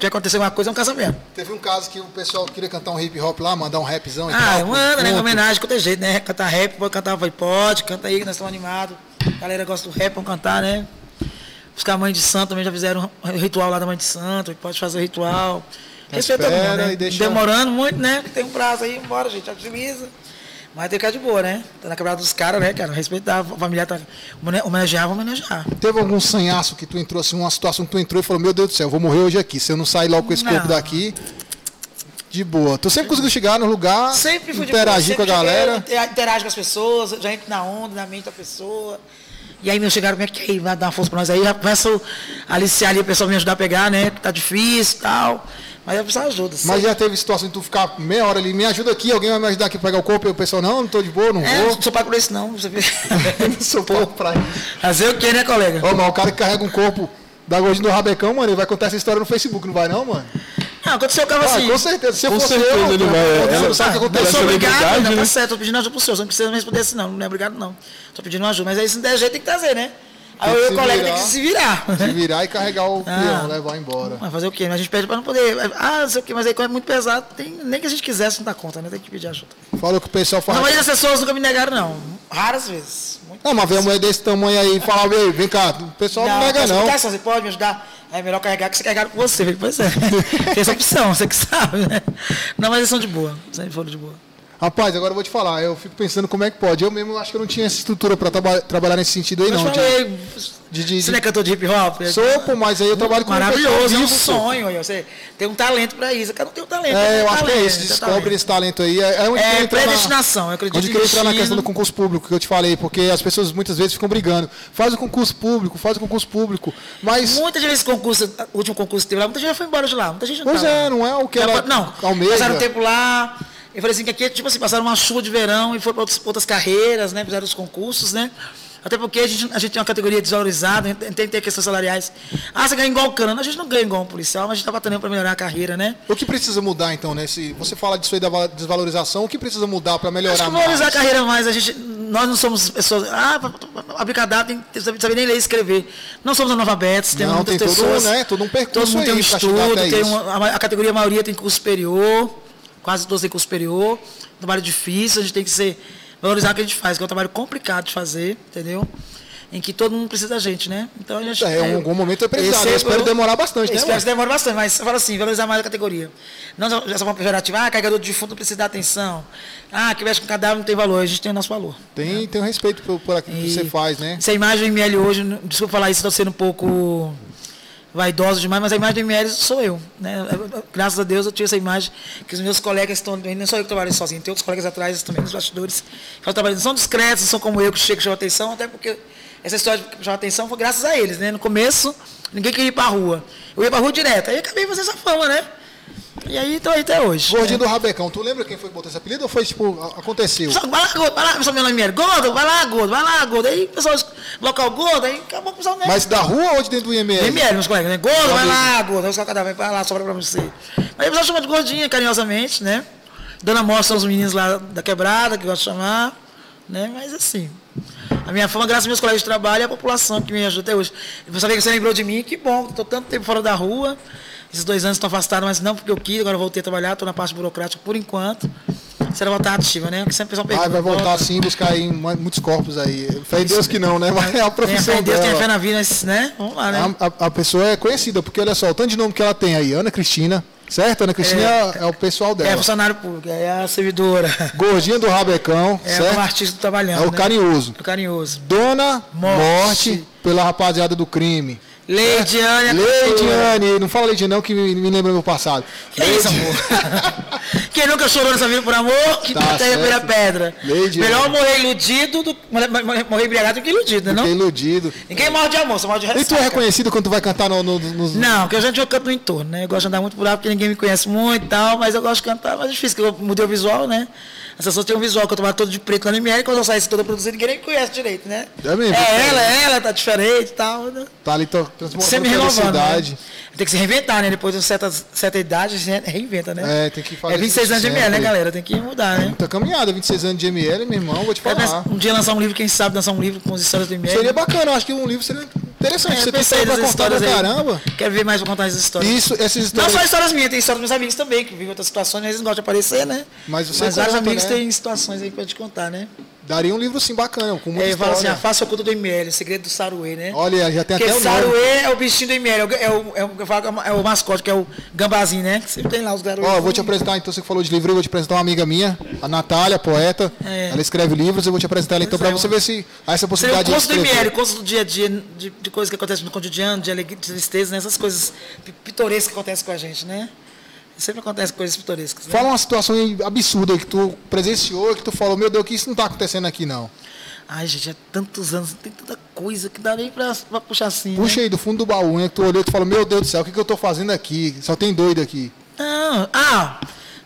Se acontecer alguma coisa, é um casamento. Teve um caso que o pessoal queria cantar um hip hop lá, mandar um rapzão Ah, tal. manda, né? Pronto. homenagem, qualquer jeito, né? Cantar rap, pode cantar, pode, canta aí, que nós estamos animados. A galera gosta do rap, vamos cantar, né? Os caras mãe de santo também já fizeram o ritual lá da mãe de santo, pode fazer o ritual. Respeita todo mundo, né? Demorando muito, né? Tem um prazo aí, bora, gente, agiliza. Mas tem que ficar de boa, né? Tá na quebrada dos caras, né, cara? Respeitar, a família tá. Homenagear, homenagear. Teve algum sanhaço que tu entrou, assim, uma situação que tu entrou e falou, meu Deus do céu, eu vou morrer hoje aqui. Se eu não sair logo com esse Não. corpo daqui, de boa. Tu sempre conseguiu chegar no lugar, Sempre fui de boa, interagir com a sempre cheguei, galera. inter- Interage com as pessoas, já entro na onda, na mente da pessoa. E aí, meu, chegaram, como é que aí, vai dar uma força pra nós aí? Já começa a aliciar ali, o pessoal me ajudar a pegar, né? Que tá difícil e tal. Mas a pessoa ajuda. Mas já teve situação de tu ficar meia hora ali, me ajuda aqui, alguém vai me ajudar aqui a pegar o corpo, e o pessoal, não, não tô de boa, não É, vou. não sou pago por isso, não. Você não <laughs> sou pouco pra isso. Fazer o quê, né, colega? Ô, mas o cara que carrega um corpo da gordinha do rabecão, mano, ele vai contar essa história no Facebook, não vai não, mano? Não, aconteceu o cara Ah, assim. com certeza. Se eu Com fosse certeza eu, ele eu- vai, eu- ela- eu- sabe o que Eu acontece? sou obrigado, não, né? tá certo, tô pedindo ajuda pro senhor, você não precisa me responder assim, não, não é obrigado, não. Tô pedindo ajuda, mas aí se não der jeito tem que trazer, né? Aí eu e o colega virar. tem que se virar. Se virar e carregar o Ah. peão, levar embora. Mas fazer o quê? Mas a gente pede pra não poder. Ah, não sei o quê, mas aí quando é muito pesado, tem, nem que a gente quisesse não dá conta, né? Tem que pedir ajuda. Falou que o pessoal A fala. maioria das pessoas nunca me negaram, não. Raras vezes. Muito Não, mas ver uma mulher desse tamanho aí e falar, "Ei, vem cá, o pessoal não, nega peço não. explicação, Você pode me ajudar? É melhor carregar que você carregar com você. Pois é. <laughs> Tem essa opção, você que sabe, né? Não, mas eles são de boa. Sempre foram de boa. Rapaz, agora eu vou te falar, eu fico pensando como é que pode. Eu mesmo acho que eu não tinha essa estrutura pra traba- trabalhar nesse sentido aí, Eu não. falei, de- de- você não é cantor de hip hop? Sou, pô, mas aí eu trabalho com Maravilhoso, é um sonho. Você tem um talento pra isso. Um tem um talento. É, eu um acho que é talento, isso, descobre talento. esse talento aí. É, é onde É entra na- predestinação, eu acredito Onde em que entra na questão do concurso público que eu te falei, porque as pessoas muitas vezes ficam brigando. Faz o concurso público, faz o concurso público, mas... Muita gente esse concurso, o último concurso que teve lá, muita gente já foi embora de lá. Muita gente não Pois tá lá. é, não é o que ela pa- Não, almeja. passaram tempo lá. Eu falei assim, que aqui, tipo assim, passaram uma chuva de verão e foram para outras, carreiras, né? Fizeram os concursos, né? Até porque a gente, a gente tem uma categoria desvalorizada, a gente tem que ter questões salariais. Ah, você ganha igual o cana. A gente não ganha igual um policial, mas a gente está batalhando para melhorar a carreira, né? O que precisa mudar, então, né? Se você fala disso aí da val- desvalorização, o que precisa mudar para Acho melhorar que valorizar a mais? carreira mais, a gente, nós não somos pessoas. Ah, abrir cadastro tem que saber, nem ler e escrever. Não somos analfabetos, tem Não, muitas tem todo pessoas. né, todo um percurso Todo mundo tem um estudo, tem uma, a a categoria a maioria tem curso superior, quase têm curso superior. Trabalho difícil, a gente tem que ser, valorizar o que a gente faz, que é um trabalho complicado de fazer, entendeu? Em que todo mundo precisa da gente, né? Então a gente. É, em algum momento é precisado. esse Eu espero demorar bastante, né, Espero que demore bastante, mas eu falo assim, valorizar mais a categoria. Não essa forma pejorativa, ah, carregador de defunto não precisa dar atenção. Ah, que mexe com cadáver não tem valor, a gente tem o nosso valor. Tem, tem um respeito por, por aquilo que E você faz, né? Essa imagem ML hoje, desculpa falar isso, estou sendo um pouco vaidoso demais, mas a imagem do ML sou eu. Né? Graças a Deus eu tive essa imagem, que os meus colegas estão, não sou eu que trabalho sozinho, tem outros colegas atrás também, nos bastidores, que trabalhando, são discretos, são como eu que chego e chamo atenção, até porque essa história de chamar atenção foi graças a eles, né? No começo, ninguém queria ir pra rua. Eu ia pra rua direto, aí acabei fazendo essa fama, né? E aí estou aí até hoje. Gordinho né? do Rabecão, tu lembra quem foi que botou esse apelido ou foi, tipo, aconteceu? Só, vai lá, gordo, vai lá, pessoal meu nome era gordo, vai lá, gordo, vai lá, gordo. Aí o pessoal, local gordo, aí acabou o pessoal, né? Mas da rua ou de dentro do IML? ML, meus colegas, né? Gordo, Só vai lá, gordo. Aí os caras vai, lá, sobra pra você. Aí o pessoal chama de gordinha, carinhosamente, né? Dona Mostra são os meninos lá da quebrada, que eu gosto de chamar, né? Mas assim, a minha fama, graças aos meus colegas de trabalho e a população que me ajuda até hoje. Você vê que você lembrou de mim, que bom, estou tanto tempo fora da rua. Esses dois anos estou afastado, mas não porque eu quis, agora eu voltei a trabalhar, estou na parte burocrática por enquanto. Será voltar ativa, né? Porque sempre o pessoal Ah, pergunta. vai voltar volta. sim, buscar aí mu- muitos corpos aí. Fé em Deus que não, né? Mas é a Tem profissão fé em Deus, tem a fé dela. na vida, né? Vamos lá, né? A, a- a pessoa é conhecida, porque olha só, o tanto de nome que ela tem aí. Ana Cristina, certo? Ana Cristina é, é o pessoal É dela. funcionário público, é a servidora. Gordinha do Rabecão, É o certo? artista trabalhando. É o né? carinhoso. O carinhoso. Dona Morte. Morte, pela rapaziada do crime. Leidiane, a Leidiane, não fala Leidiane não que me, me lembra do meu passado. Que é isso, amor? <laughs> Quem nunca chorou nessa vida por amor, que Tá terra certo. pedra. Leidiane. Melhor morrer iludido do morrer, embriagado do que iludido, né? Não? iludido. Ninguém morre de amor, só morre de E tu é ressaca. reconhecido quando tu vai cantar no, no, nos- Não, porque eu já eu canto no entorno, né? Eu gosto de andar muito por lá porque ninguém me conhece muito e tal, mas eu gosto de cantar, mas é difícil, porque eu mudei o visual, né? As pessoas têm um visual que eu tomava todo de preto no ML, quando eu saísse toda produzida, ninguém nem conhece direito, né? É mesmo? É ela, é ela, tá diferente e tal, né? Tá ali to- Transportando Sempre renovando. Né? Tem que se reinventar, né? Depois de uma certa, certa idade, a gente reinventa, né? É, tem que fazer É 26 isso anos de ML, né, galera? Tem que mudar, né? Muita caminhada, 26 anos de ML, meu irmão, vou te falar. Um dia lançar um livro, quem sabe lançar um livro com as histórias do ML. Seria bacana, eu acho que um livro seria interessante. É, você tem história pra contar pra histórias caramba. Quero ver mais pra contar essas histórias. Isso, essas Não histórias. só histórias minhas, tem história dos meus amigos também, que vivem outras situações, às vezes não gostam de aparecer, né? Mas você vários conta, amigos né? têm situações aí pra te contar, né? Daria um livro assim bacana, com muita É, fala assim, história. a face oculta do ML, o segredo do Saruê, né? Olha, já tem Porque até o nome. Saruê é o bichinho do ML, é o, é o, é o, falo que é o mascote, que é o gambazinho, né? Que sempre tem lá os garotos. Ó, vou te apresentar, então você falou de livro, eu vou te apresentar uma amiga minha, a Natália, poeta. É. Ela escreve livros, eu vou te apresentar ela então pra Pois é, você ver se há essa Seria o possibilidade curso do escrever. ML, curso do dia a dia, de, de coisas que acontecem no cotidiano, de alegria, de tristeza, né? essas coisas pi- pitorescas que acontecem com a gente, né? Sempre acontecem coisas pitorescas. Né? Fala uma situação absurda que tu presenciou, que tu falou, meu Deus, que isso não tá acontecendo aqui não. Ai, gente, é tantos anos, tem tanta coisa que dá nem pra, pra puxar assim. Puxa né? aí do fundo do baú, né? Tu olhou e tu falou, meu Deus do céu, o que, que eu tô fazendo aqui? Só tem doido aqui. Não, ah,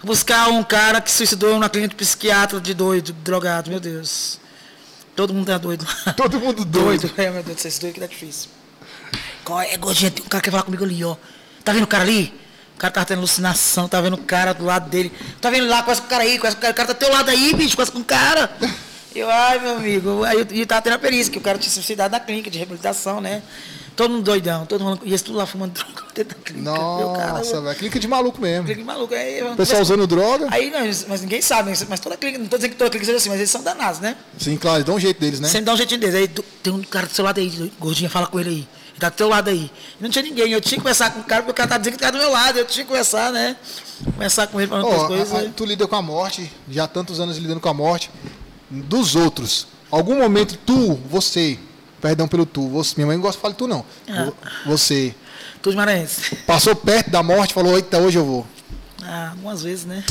buscar um cara que suicidou na clínica de psiquiatra de doido, drogado, meu Deus. Todo mundo é doido. <laughs> Todo mundo doido. doido. É, meu Deus esse doido que tá difícil. Qual é, gordinha? Tem um cara que quer falar comigo ali, ó. Tá vendo o cara ali? O cara tava tendo alucinação, tá vendo o cara do lado dele. Tá vendo lá, conhece com o cara aí, conhece com o cara, o cara tá do teu lado aí, bicho, conhece com o cara. Eu, ai, meu amigo. Aí eu, e tava tendo a perícia, que o cara tinha suicidado na clínica de reabilitação, né? Todo mundo doidão, todo mundo. E eles tudo lá fumando droga <laughs> dentro da clínica. Nossa, eu- velho, clica de maluco mesmo. clínica maluco. Aí, O pessoal usando droga. Aí, não, mas ninguém sabe, mas toda clínica, não tô dizendo que toda clínica seja assim, mas eles são danados, né? Sim, claro, eles dão um jeito deles, né? Sempre dá um jeitinho deles. Aí tem um cara do seu lado aí, gordinha, fala com ele aí. Tá do teu lado aí. E não tinha ninguém. Eu tinha que conversar com o cara, porque o cara tá dizendo que tá do meu lado. Eu tinha que conversar, né? Conversar com ele, falando outras coisas. a- a- né? tu lida com a morte, já há tantos anos lidando com a morte dos outros. Algum momento tu, você, perdão pelo tu, você, minha mãe não gosta de falar de tu não. Ah. Vo- Você Tudo maranhense. passou perto da morte, falou, eita, hoje eu vou. Ah, algumas vezes, né?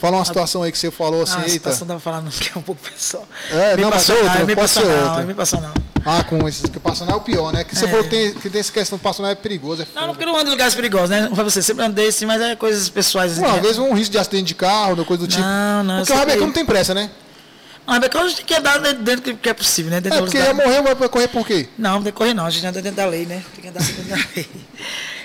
Fala uma situação aí que você falou assim, Ah, a eita. situação dava falando <laughs> que é um pouco pessoal. É, meio não, mas passional, outra, é meio pode ser passional, outra. é meio passional. Ah, com esses que passam não é o pior, né? Que você É. falou que tem, que tem essa questão de passar não é perigoso, é Não, não, porque eu não ando em lugares perigosos, né? Não foi você, sempre andei assim, mas é coisas pessoais. Assim, Uma que- vez um risco de acidente de carro, coisa do tipo. Não, não, Porque o Rabecão sei. não tem pressa, né? Não, mas a gente tem que andar dentro do que é possível, né? Dentro É porque velocidade. morreu, vai correr por quê? Não, não tem que correr não, a gente anda dentro da lei, né? Tem que andar dentro da lei.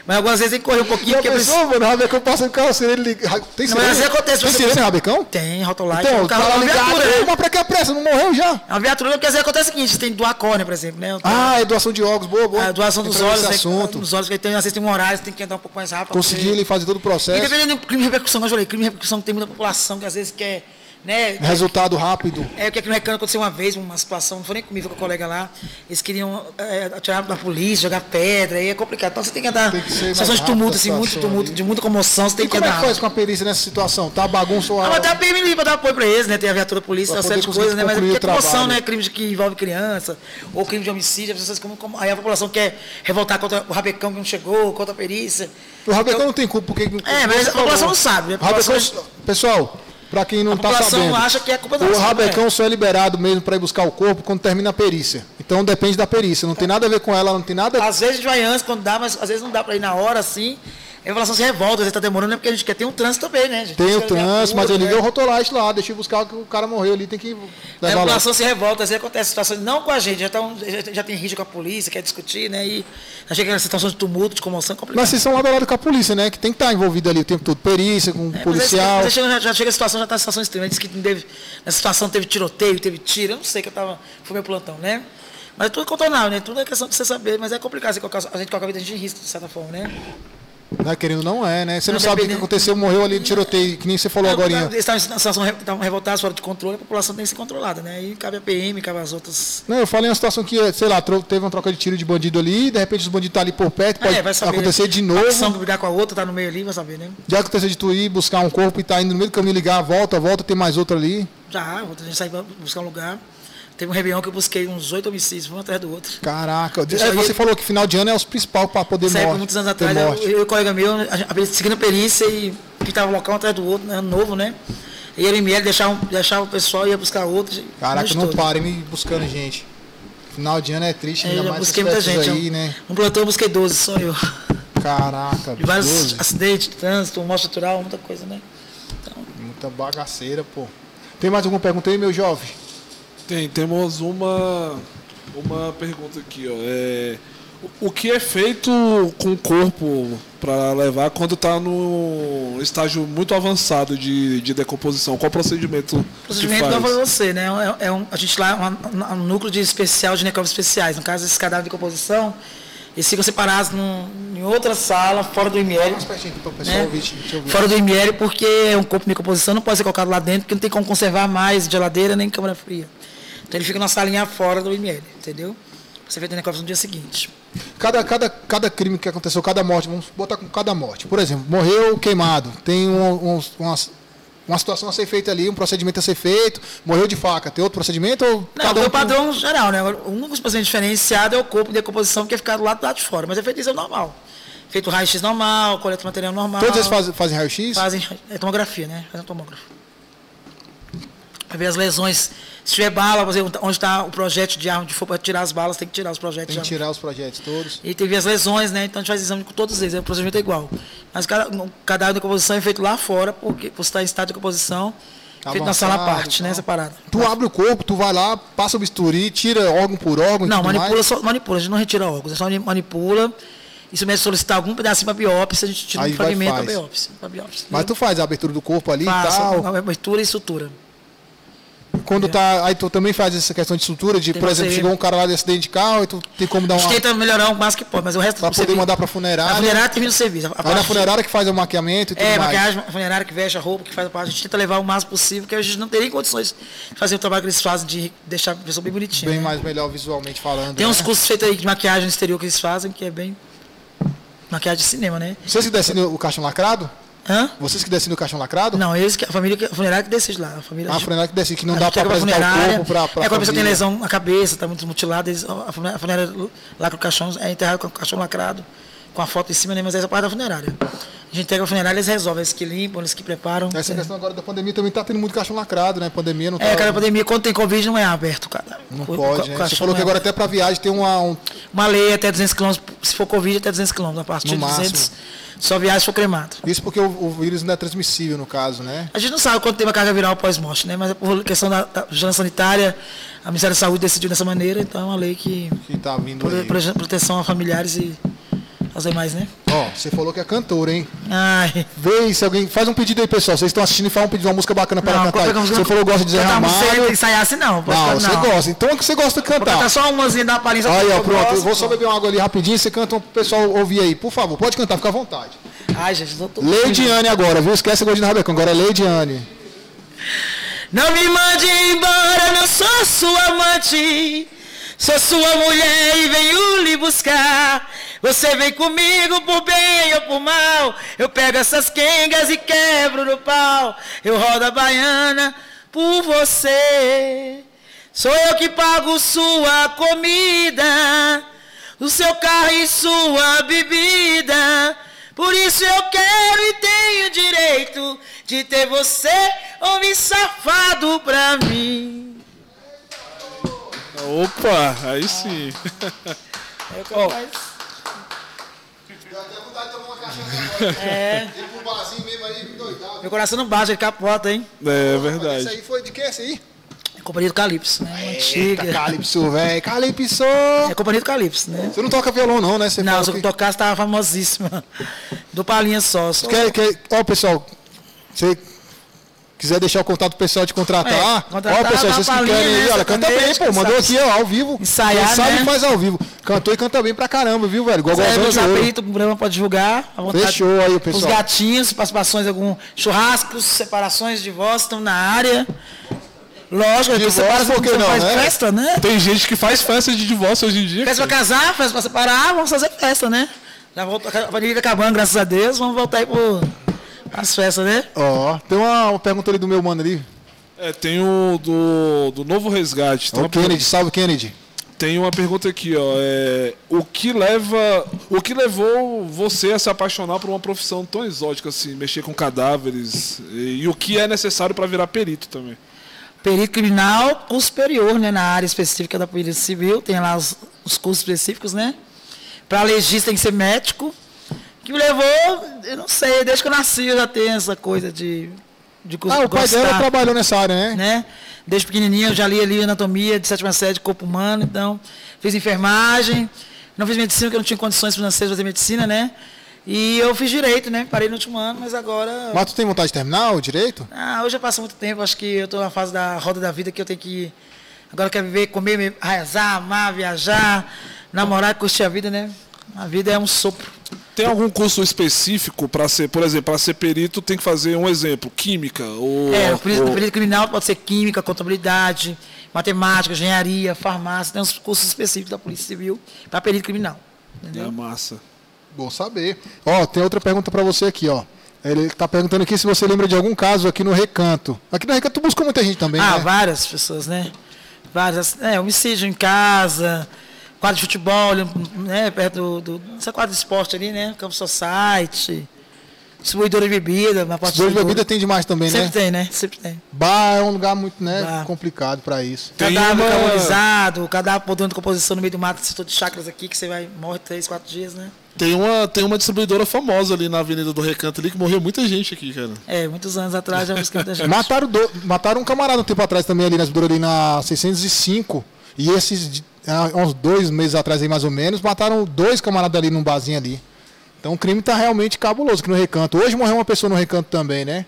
Mas algumas vezes tem que correr um pouquinho, Já pensou, precisa... mano? O Rabecão passa no carro, sirene liga. Tem Não, mas às vezes acontece, Tem você sirene, Rabecão? Tem, Rotolight, Então, é o carro, cara uma ligado, viatura, né? mas pra que a pressa? Não morreu já? É uma viatura, porque às vezes acontece o seguinte, tem que doar córnea, por exemplo, né? Ah, é doação de órgãos, boa, boa. a doação dos olhos, né? assunto. Dos olhos, que tem, às vezes tem um horário, você tem que andar um pouco mais rápido. Conseguir ele fazer todo o E processo. dependendo do crime de repercussão, eu falei, crime de repercussão que tem muita população que às vezes quer, né? Resultado rápido. É, o que aqui no Recano aconteceu uma vez, uma situação, não foi nem comigo, foi com o colega lá. Eles queriam é, atirar da polícia, jogar pedra, aí é complicado. Então você tem que andar. Tem que ser situações de tumulto, assim, muito tumulto, ali. de muita comoção, você tem E que como é andar. que faz com a perícia nessa situação? Tá bagunça ou Ah, mas tem a PM para dar apoio para eles, né? Tem a viatura da polícia, Pra uma poder série de conseguir coisas, né? Mas é é comoção, né? Crime de que envolve criança, ou crime de homicídio, as pessoas como, como- aí a população quer revoltar contra o rabecão que não chegou, contra a perícia. O Rabecão não tem culpa, porque... É, mas a população não sabe, né? Rabecão, pessoal, pra quem não A tá população sabendo... acha que é culpa da O Rabecão né? só é liberado mesmo para ir buscar o corpo quando termina a perícia. Então depende da perícia. Não tem nada a ver com ela, não tem nada. Às vezes vai antes, quando dá, mas às vezes não dá para ir na hora, assim. A população se revolta, às vezes tá demorando, né? Porque a gente quer ter um trânsito também, né? A gente Tem o a trânsito, mas eu cura, liguei o né? rotolite lá, deixei buscar que o cara morreu ali, tem que Aí a levar lá. população se revolta, às vezes acontece situações, não com a gente, já, tão, já, já tem rixa com a polícia, quer discutir, né? E achei que era situação de tumulto, de comoção, é complicado. Mas vocês são lado a com a polícia, né? Que tem que estar envolvido ali o tempo todo. Perícia, com É, mas policial. aí, chega- já, já chega a situação, já está em situação extrema. Diz que teve, nessa situação teve tiroteio, teve tiro. Eu não sei que eu tava. Foi meu plantão, né? Mas é tudo contornável, né? Tudo é questão de você saber, mas é complicado você colocar, a gente coloca a vida a gente em risco, de certa forma, né? Não é querendo, não é, né? Você não, Não, sabe o que depende- aconteceu, morreu ali de tiroteio, que nem você falou agora. Eles estavam em situação re- estavam revoltados, fora de controle, a população tem que ser controlada, né? Aí cabe a PM, cabe as outras. Não, eu falei uma situação que, sei lá, teve uma troca de tiro de bandido ali, de repente os bandidos estão ali por perto, pode É, saber. acontecer de Uma ação novo. brigar com a outra, tá no meio ali, vai saber, né? Já aconteceu de tu ir buscar um corpo e tá indo no meio do caminho, ligar, volta, volta, tem mais outro ali. Já, outra a gente sai buscar um lugar. Teve um Réveillon que eu busquei uns oito homicídios, um atrás do outro. Caraca, é, eu você falou que final de ano é os principais para poder aí, morrer. muitos anos atrás, eu, eu e o colega meu, a seguindo a perícia e que estava um local atrás do outro, né, novo, né? E ele ML deixava, um- deixava o pessoal ia buscar outro. Caraca, não parem me buscando gente. Final de ano é triste, É, ainda eu mais busquei muita gente. aí, um, né? um plantão eu busquei 12, só eu. Caraca, De vários 12. acidentes, trânsito, morte natural, muita coisa, né? Muita bagaceira, pô. Tem mais alguma pergunta aí, meu jovem? Tem, temos uma, uma pergunta aqui, ó. É, O que é feito com o corpo para levar quando está no estágio muito avançado de, de decomposição? Qual procedimento? O procedimento que não faz? foi você, né? É, é um, a gente lá, um, um núcleo de especial de necrópolis especiais. No caso, esses cadáveres de decomposição, eles ficam separados num, em outra sala, fora do IML. Mais pertinho aqui para o pessoal né? Fora do IML, porque é um corpo de decomposição, não pode ser colocado lá dentro, porque não tem como conservar mais geladeira nem câmara fria. Então ele fica na salinha fora do IML, entendeu? Você feito a necrópsia no dia seguinte. Cada, cada, cada crime que aconteceu, cada morte, vamos botar com cada morte. Por exemplo, morreu queimado, tem um, um, uma, uma situação a ser feita ali, um procedimento a ser feito, morreu de faca, tem outro procedimento ou Não, um o padrão geral, né? Agora, O único procedimento diferenciado é o corpo de decomposição que é ficado lá do lado de fora, mas é feito exame normal. Feito raio-x normal, coleta material normal. Todos eles fazem, fazem raio-x? Fazem é tomografia, né? Fazem tomógrafo. Para ver as lesões. Se tiver bala, exemplo, onde está o projétil de arma, de for para tirar as balas, tem que tirar os projéteis Tem que tirar os projetos todos. E teve as lesões, né? Então a gente faz exame com todos eles, o procedimento é igual. Mas cada, o cadáver de decomposição é feito lá fora, porque você está em estado de decomposição, feito na sala à Avançado, parte, né? tal. Separada. Tu abre o corpo, tu vai lá, passa o bisturi, tira órgão por órgão e Não, manipula, só, manipula, a gente não retira órgãos, a gente só manipula. E se o médico solicitar algum pedacinho para biópsia, a gente tira Aí um fragmento para biópsia. Biópsia Mas tu faz a abertura do corpo ali e Faço, tal. a abertura e sutura. Quando tá. Aí tu também faz essa questão de estrutura, de, Tem por exemplo, chegou um cara lá de acidente de carro e tu tem como dar A gente uma. tenta melhorar o máximo que pode, mas o resto Pra poder serviço- mandar pra A funerária. funerária termina o serviço. A Aí na funerária que faz o maquiamento e tudo É, mais. maquiagem, a funerária que veste a roupa, que faz a parte. A gente tenta levar o máximo possível, porque a gente não teria condições de fazer o trabalho que eles fazem, de deixar a pessoa bem bonitinha. Bem né? mais melhor visualmente falando. Tem uns né? cursos feitos aí de maquiagem no exterior que eles fazem, que é bem. Maquiagem de cinema, né? Vocês que decidem o caixão lacrado? Hã? Vocês que decidem o caixão lacrado? Não, eles, que- a família, a funerária que decide lá. A família Ah, A funerária que decide, que não a dá pega apresentar o corpo pra É quando a pessoa tem lesão na cabeça, está muito mutilada, eles, a funerária, a lacra o caixão, é enterrado com o caixão lacrado, com a foto em cima, né? mas essa é a parte da funerária. A gente entrega a funerária, eles resolvem, eles que limpam, eles que preparam. Essa é. questão agora da pandemia também tá tendo muito caixão lacrado, né? Pandemia não tá. É, cada pandemia, quando tem Covid, não é aberto, cara. Não O- pode, o né? Você falou que é agora até pra viagem tem uma. um- Uma lei até 200 km, se for Covid, até 200 km. A partir No de 200, máximo. Só viagem se for cremado. Isso porque o, o vírus não é transmissível, no caso, né? A gente não sabe quanto tem uma carga viral pós-morte, né? Mas por questão da, da vigilância sanitária, a Ministério da Saúde decidiu dessa maneira, então é uma lei que Que tá vindo prote- aí. prote- proteção a familiares e aos demais, né? Ó, você falou que é cantor, hein? Ai. Vê se alguém. Faz um pedido aí, pessoal. Vocês estão assistindo e faz um pedido de uma música bacana para Não, cantar. a música? Você falou que gosta de Zé Cantar Ramalho. sem ensaiar assim não. Não, você gosta. Então é que você gosta de Vou cantar. cantar só umazinha da palhinha. Aí, ó, eu pronto. gosto. Eu vou só beber uma água ali rapidinho. Você canta pro pessoal ouvir aí. Por favor, pode cantar, fica à vontade. Ai, gente, não tô... Lady Anne agora, viu? Esquece o gordinho Rabecão. Agora é Lady Anne. Não me mande embora, não sou sua amante. Sou sua mulher e venho lhe buscar. Você vem comigo por bem ou por mal. Eu pego essas quengas e quebro no pau. Eu rodo a baiana por você. Sou eu que pago sua comida, o seu carro e sua bebida. Por isso eu quero e tenho direito de ter você, homem safado pra mim. Opa, aí sim. Ó, Deu até vontade de tomar uma cachaça <laughs> é, Ir pro barzinho mesmo aí, doidado. meu coração não bate, ele capota, hein? É Esse verdade. aí foi de quem esse aí? É Companhia do Calypso, né? Uma Eita, Antiga. Calypso, velho. <laughs> Calypso! É Companhia do Calypso, né? Você não toca violão, não, né? Você Não, se eu que- tocasse, tava famosíssima. Do Palinha só. só. Quer, quer, ó, pessoal, você quiser deixar o contato pessoal de contratar, É, contratar ó, pessoal, vocês que querem aí, olha, canta bem, pô, mandou aqui, ó, ao vivo. Ensaiar, sabe né? faz ao vivo. Cantou e canta bem pra caramba, viu, velho? Igual É, de ouro. apelidos, o programa pode divulgar. Fechou aí, o Os pessoal. gatinhos, participações, algum churrascos, separações, divórcios, estão na área. Lógico, Divórcio, que separa por que você não, faz né? festa, né? Tem gente que faz festa de divórcio hoje em dia. Festa pra casar, festa pra separar, vamos fazer festa, né? Já voltou, a pandemia tá acabando, graças a Deus, vamos voltar aí pro, as festas, né? Ó, tem uma, uma pergunta ali do meu mano ali. É, tem o do, do novo resgate. Tem uma, Kennedy, salve Kennedy. tem uma pergunta aqui, ó. É, o que leva. O que levou você a se apaixonar por uma profissão tão exótica assim, mexer com cadáveres? E, e o que é necessário para virar perito também? Perito criminal, curso superior, né? Na área específica da Polícia Civil, tem lá os, os cursos específicos, né? Para legista tem que ser médico. Que me levou, eu não sei, desde que eu nasci eu já tenho essa coisa de, de Ah, o pai dela gostar, trabalhou nessa área, né? né? Desde pequenininho eu já li ali anatomia de sétima série de corpo humano, então fiz enfermagem. Não fiz medicina porque eu não tinha condições financeiras de fazer medicina, né? E eu fiz direito, né? Parei no último ano, mas agora. Mas tu tem vontade de terminar o direito? Ah, hoje já passou muito tempo, acho que eu estou na fase da roda da vida que eu tenho que. Agora eu quero viver, comer, me- rezar, amar, viajar, namorar, curtir a vida, né? A vida é um sopro. Tem algum curso específico para ser, por exemplo, para ser perito tem que fazer um exemplo, química ou, É, o perito, ou- perito criminal pode ser química, contabilidade, matemática, engenharia, farmácia, tem uns cursos específicos da Polícia Civil para perito criminal. Entendeu? é massa. Bom saber. Ó, tem outra pergunta pra você aqui, ó. Ele tá perguntando aqui se você lembra de algum caso aqui no Recanto. Aqui no Recanto tu buscou muita gente também, Ah, né? várias pessoas, né? Várias. É, homicídio em casa, quadro de futebol, né? Perto do. do essa quadra de esporte ali, né? Campo Society, distribuidora de bebida, na parte Dois bebidas tem demais também, Sempre né? tem, né? Sempre tem. Bar é um lugar muito, né, Bar. complicado pra isso. Tem Cadáver uma- carbonizado, cadáver podendo de composição no meio do mato, setor de chakras aqui, que você vai, morre três, quatro dias, né? Tem uma, tem uma distribuidora famosa ali na Avenida do Recanto ali que morreu muita gente aqui, cara. É, muitos anos atrás já busquei muita <laughs> gente. Mataram, do- mataram um camarada um tempo atrás também ali na Esbudora, ali na 605. E esses, de- uns dois meses atrás aí mais ou menos, mataram dois camaradas ali num barzinho ali. Então o crime tá realmente cabuloso aqui no recanto. Hoje morreu uma pessoa no recanto também, né?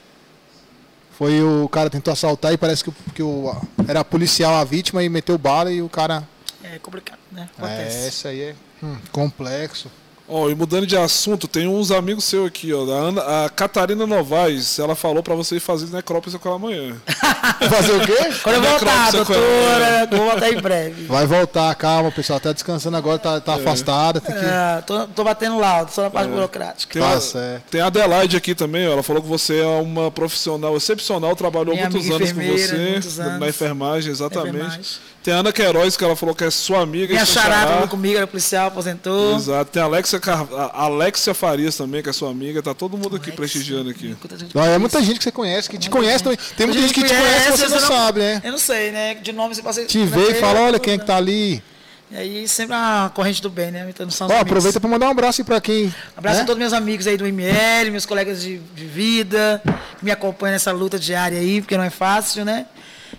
Foi o cara tentou assaltar e parece que, que o, era policial a vítima e meteu bala e o cara. É complicado, né? É, Acontece. isso aí é hum, complexo. Ó, e mudando de assunto, tem uns amigos seus aqui, ó. A, Ana- a Catarina Novaes, ela falou pra você ir fazer necrópsia com ela amanhã. <laughs> Fazer o quê? Quando eu voltar, doutora, vou voltar em breve. Vai voltar, calma, pessoal. Tá descansando agora, tá, tá afastada. Tem que. É, tô, tô batendo laudo, só na parte burocrática. Tem, Tá certo. tem a Adelaide aqui também, ó. Ela falou que você é uma profissional excepcional, trabalhou Minha muitos anos com você anos. na enfermagem, exatamente. Enfermagem. Tem a Ana Queiroz, que ela falou que é sua amiga. Minha e chará xará. trabalhou comigo, era policial, aposentou. Exato. Tem a Alexia, Car... Alexia Farias também, que é sua amiga. Tá todo mundo aqui prestigiando aqui. Não, é muita gente que você conhece, que te conhece também. Tem muita gente que te conhece você não eu sabe, né? Eu não sei, né? De nome você passa. Te vê e fala, olha quem é que tá ali. E aí sempre a corrente do bem, né? Então, são aproveita pra mandar um abraço aí pra quem. Abraço né? a todos meus amigos aí do ML, meus colegas de, de vida, que me acompanham nessa luta diária aí, porque não é fácil, né?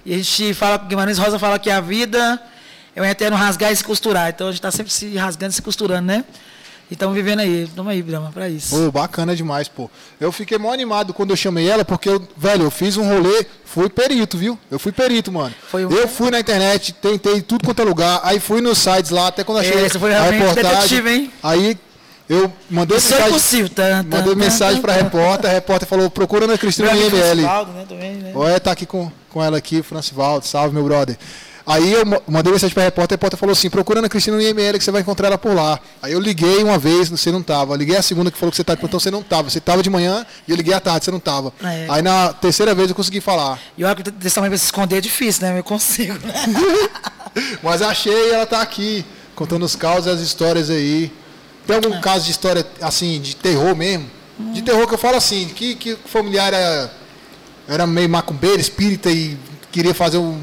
E a gente fala, Guimarães Rosa fala que a vida é um eterno rasgar e se costurar. Então a gente está sempre se rasgando e se costurando, né? E estamos vivendo aí. Estamos aí, Brama, para isso. Pô, bacana demais, pô. Eu fiquei mó animado quando eu chamei ela, porque eu, velho, eu fiz um rolê, fui perito, viu? Eu fui perito, mano. Foi um- Eu fui na internet, tentei tudo quanto é lugar, aí fui nos sites lá, até quando achei É, você foi a realmente reportagem. detetive, hein? Aí eu mandei Isso é mensagem, impossível. Tá, tá, mandei tá, mensagem tá, pra tá. repórter, a repórter falou, procura Ana Cristina. Francivaldo, né, também, né? Olha, tá aqui com, com ela aqui, Francivaldo, salve meu brother. Aí eu mandei mensagem pra repórter, a repórter falou assim, procura Ana Cristina no IML que você vai encontrar ela por lá. Aí eu liguei uma vez, você não tava. Liguei a segunda que falou que você tá de plantão, você não tava. Você tava de manhã e eu liguei à tarde, você não tava. É. Aí na terceira vez eu consegui falar. E olha que desse tamanho pra se esconder é difícil, né? Eu consigo, né? <laughs> Mas achei, ela tá aqui, contando os causos e as histórias aí. Tem É. algum caso de história, assim, de terror mesmo? De terror que eu falo assim, que, que o familiar era, era meio macumbeiro, espírita e queria fazer um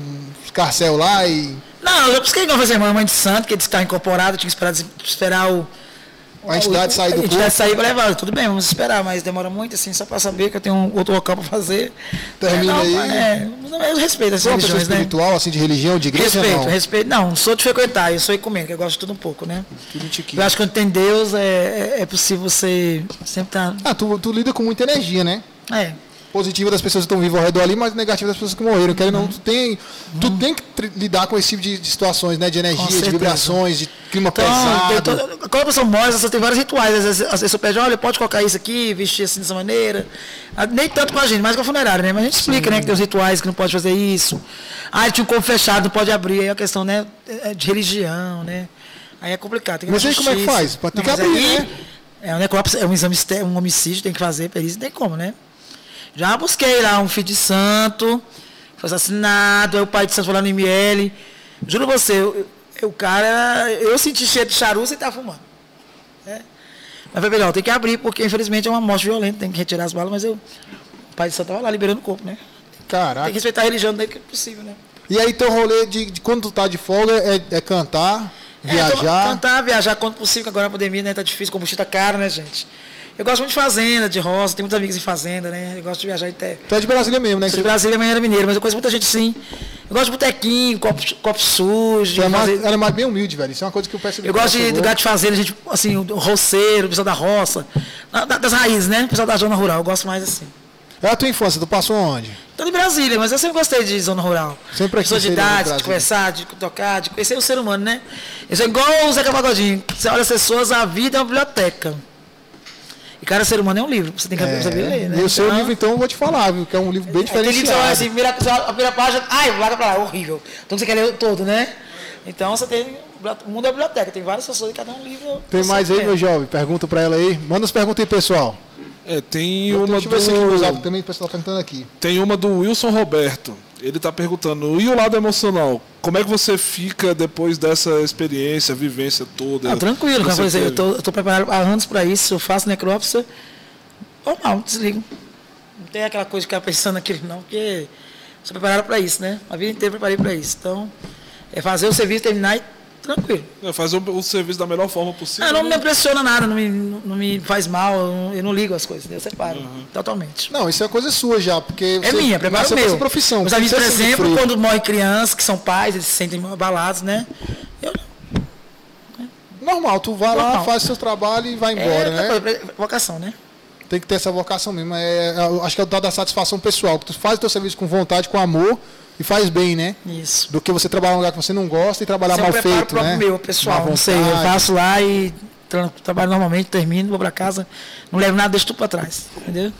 escarcel lá e... Não, eu busquei não fazer mãe de santo, que que está incorporado, tinha que esperar, esperar o. A entidade sair do A corpo. entidade sair para levar. Tudo bem, vamos esperar, mas demora muito, assim, só para saber que eu tenho um outro local para fazer. Termina é, não, aí. É, eu respeito as Você é uma pessoa religiões, né? espiritual, assim, de religião, de igreja Respeito, não? respeito. Não, não sou de frequentar, eu sou ecumênico, eu gosto de tudo um pouco, né? Tudo. Eu acho que quando tem Deus, é, é, é possível você sempre estar. Ah, tu, tu lida com muita energia, né? é. Positiva das pessoas que estão vivas ao redor ali, mas negativa das pessoas que morreram. Querendo ou não, tu tem, tu tem que lidar com esse tipo de, de situações, né? De energia, de vibrações, de clima Então, pesado. todo- quando a pessoa morre, você tem vários rituais. Às vezes, às vezes pede, olha, pode colocar isso aqui, vestir assim dessa maneira. Ah, Nem tanto com a gente, mais com a funerária, né? Mas a gente explica, né, que tem os rituais que não pode fazer isso. Ah, tinha um corpo fechado, não pode abrir. Aí é a questão, né, é de religião, né? Aí é complicado. Tem que Mas aí como é que faz? Pode ter que mas abrir, né? É um necrópsia, é um exame, externo, um homicídio, tem que fazer, perícia, não tem como, né? Já busquei lá um filho de santo, foi assassinado, aí o pai de santo foi lá no ML. Juro você, eu- eu- o cara, eu senti cheiro de charuto e tá fumando. né? Mas foi melhor, tem que abrir, porque infelizmente é uma morte violenta, tem que retirar as balas, mas eu, o pai de santo tava lá liberando o corpo, né? Tem Caraca. que respeitar a religião dele que é possível, né? E aí teu rolê de, de quando tu tá de folga é, é cantar, É, viajar. cantar, viajar quanto possível, que agora na pandemia né, tá difícil, combustível tá caro, né, gente? Eu gosto muito de fazenda, de roça, tenho muitos amigos em fazenda, né? Eu gosto de viajar até. Tu é de Brasília mesmo, né? Sou de Brasília, amanhã era mineiro, mas eu conheço muita gente sim. Eu gosto de botequinho, copo, copo sujo. É mais, fazer- ela é mais bem humilde, velho. Isso é uma coisa que eu peço Eu gosto de, gato de fazenda, gente, assim, o roceiro, o pessoal da roça, da- da- das raízes, né? O pessoal da zona rural, eu gosto mais assim. É a tua infância, tu passou onde? Tô de Brasília, mas eu sempre gostei de zona rural. Sempre aqui sou de idade, de conversar, de tocar, de conhecer o ser humano, né? Eu sou igual o Zeca Pagodinho. Você olha as pessoas, a vida é uma biblioteca. E cada ser humano é um livro, você tem que saber ler, né? E o seu Então, livro, então, eu vou te falar, viu? Que é um livro bem Tem livro que assim, olha a primeira página, ai, larga pra lá, é horrível. Então você quer ler todo, né? Então você tem. O mundo é biblioteca, tem várias pessoas e cada um livro. Tem mais aí, lê. meu jovem? Pergunta pra ela aí. Manda as perguntas aí, pessoal. É, tem Deixa uma eu ver se aqui no zap do, também o pessoal tá perguntando aqui. tem uma do Wilson Roberto. Ele tá perguntando, e o lado emocional? Como é que você fica depois dessa experiência, vivência toda? Ah, tranquilo, como eu falei, eu tô preparado há anos para isso, eu faço necrópsia, normal, desligo. Não tem aquela coisa de ficar pensando naquilo, não, porque sou preparado para isso, né? A vida inteira eu preparei para isso. Então, é fazer o serviço, terminar e tranquilo. É, fazer o, o serviço da melhor forma possível. Ah, não me né? impressiona nada, não me, não me faz mal, eu não, eu não ligo as coisas, né? eu separo totalmente. Não, isso é coisa sua já, porque É você minha, preparo meu. profissão. Você amigos, por exemplo, quando morrem crianças que são pais, eles se sentem abalados, né? Eu, Normal, tu vai lá, Normal. faz seu trabalho e vai embora, é, né? vocação, né? Tem que ter essa vocação mesmo. É, acho que é o tal da satisfação pessoal, que tu faz o teu serviço com vontade, com amor e faz bem, né? Isso. Do que você trabalhar num lugar que você não gosta e trabalhar Isso mal feito, né? meu, pessoal. Não sei, eu faço lá e tra- trabalho normalmente, termino, vou pra casa, não levo nada, deixo tudo pra trás. Entendeu?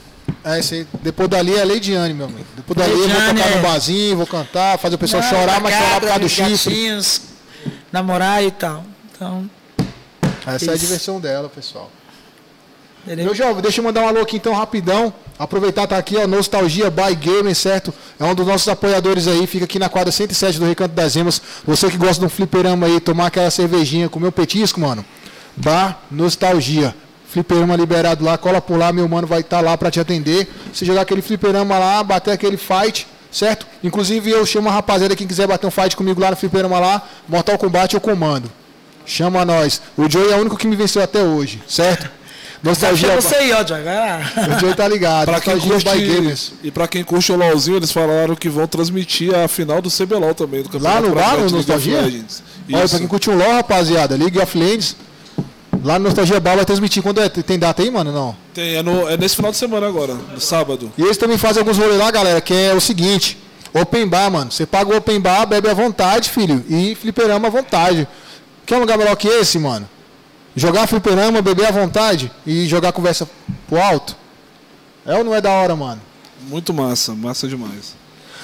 É, isso aí. Depois dali é Leidiane, meu amigo. Depois dali eu vou tocar é. no barzinho, vou cantar, fazer o pessoal Não, chorar, mas chorar por causa do chifre. namorar e tal. Então, Essa é a Isso. diversão dela, pessoal. Entendeu? Meu jovem, deixa eu mandar um alô aqui então rapidão. Aproveitar tá aqui, ó, Nostalgia by Gamer, certo? É um dos nossos apoiadores aí, fica aqui na quadra 107 do Recanto das Emas. Você que gosta de um fliperama aí, tomar aquela cervejinha, comer um petisco, mano. Bar Nostalgia. Fliperama liberado lá, cola por lá, meu mano vai estar lá pra te atender. Se jogar aquele fliperama lá, bater aquele fight, certo? Inclusive eu chamo a rapaziada, quem quiser bater um fight comigo lá no fliperama lá, Mortal Kombat eu comando. Chama nós. O Joey é o único que me venceu até hoje, certo? Nostalgia. Você aí, ó, lá. O Joey tá ligado. Pra quem Nostalgia curte, by Gamers. e pra quem curte o LOLzinho, eles falaram que vão transmitir a final do CBLOL também, do Lá no Campeonato bar, no Nostalgia? Olha, pra quem curtiu o LoL, rapaziada, League of Legends, lá no Nostalgia Bar vai transmitir. Quando é? Tem data aí, mano? Não. Tem, é, no- é nesse final de semana agora, no sábado. E eles também fazem alguns rolês lá, galera, que é o seguinte: Open Bar, mano. Você paga o Open Bar, bebe à vontade, filho. E fliperama à vontade. Quer um lugar melhor que esse, mano? Jogar fliperama, beber à vontade e jogar conversa pro alto? É ou não é da hora, mano? Muito massa, massa demais.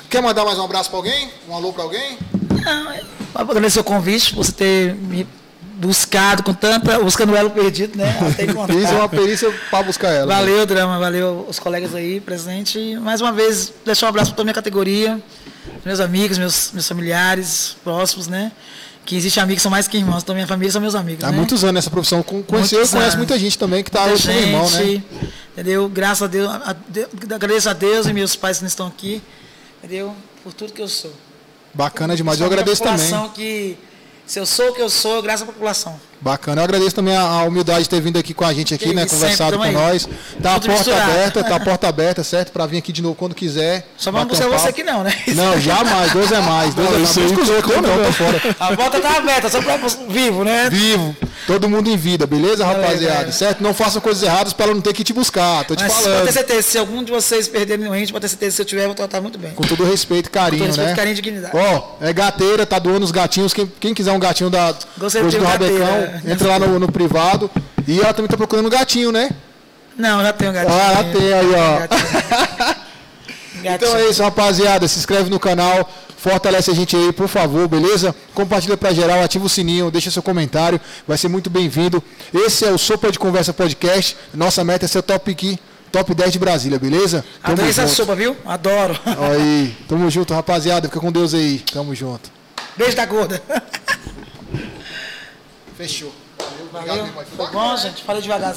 Quer mandar mais um abraço pra alguém? Um alô pra alguém? Não, é- agradecer o convite, por você ter me buscado com tanta. buscando o elo perdido, né? <laughs> Até encontrar. Fiz uma perícia pra buscar ela. Valeu, Drama, valeu os colegas aí presentes. E, Mais uma vez, deixar um abraço para toda a minha categoria, meus amigos, meus, meus familiares próximos, né? Que existem amigos que são mais que irmãos, então minha família são meus amigos. Há né? muitos anos nessa profissão. Conheceu e conhece anos. muita gente também que tá Muita hoje como irmão, né? Entendeu? Graças a Deus, a- a- agradeço a Deus e meus pais que estão aqui, entendeu? Por tudo que eu sou. Bacana demais. Eu Principalmente agradeço a também. população que se eu sou o que eu sou, graças à população. Bacana. Eu agradeço também a, a humildade de ter vindo aqui com a gente aqui, Que né? Conversado com aí. nós. Tá a porta misturado. aberta, tá a porta <laughs> aberta, certo? Pra vir aqui de novo quando quiser. Só vamos buscar você papo. aqui não, né? Não, jamais. Dois é mais. Dois Não, é mais. isso aí Busca os outros, eu não, tô fora. A porta tá aberta, só pra vivo, né? Vivo. Todo mundo em vida, beleza, rapaziada? Certo? Não façam coisas erradas pra ela não ter que te buscar. Tô te Mas pode ter falando. certeza, se algum de vocês perderem no ringue, pode ter certeza, se eu tiver, eu vou tratar muito bem. Com todo respeito e carinho, Com todo respeito, né? carinho e dignidade. Ó, é gateira, tá doando os gatinhos. Quem, quem quiser um gatinho da de do Rabecão. Entra lá no, no privado. E ela também tá procurando um gatinho, né? Não, já tenho um gatinho. Ah, já tem aí, ó. <laughs> Gatinho. Então é isso, rapaziada. Se inscreve no canal, fortalece a gente aí, por favor, beleza? Compartilha pra geral, ativa o sininho, deixa seu comentário, vai ser muito bem-vindo. Esse é o Sopa de Conversa Podcast. Nossa meta é ser top aqui, top 10 de Brasília, beleza? Adorei essa sopa, viu? Adoro. Aí, <laughs> tamo junto, rapaziada. Fica com Deus aí. Tamo junto. Beijo da gorda. <laughs> Fechou. Valeu, Valeu. Foi bom, gente? Falei devagarzinho.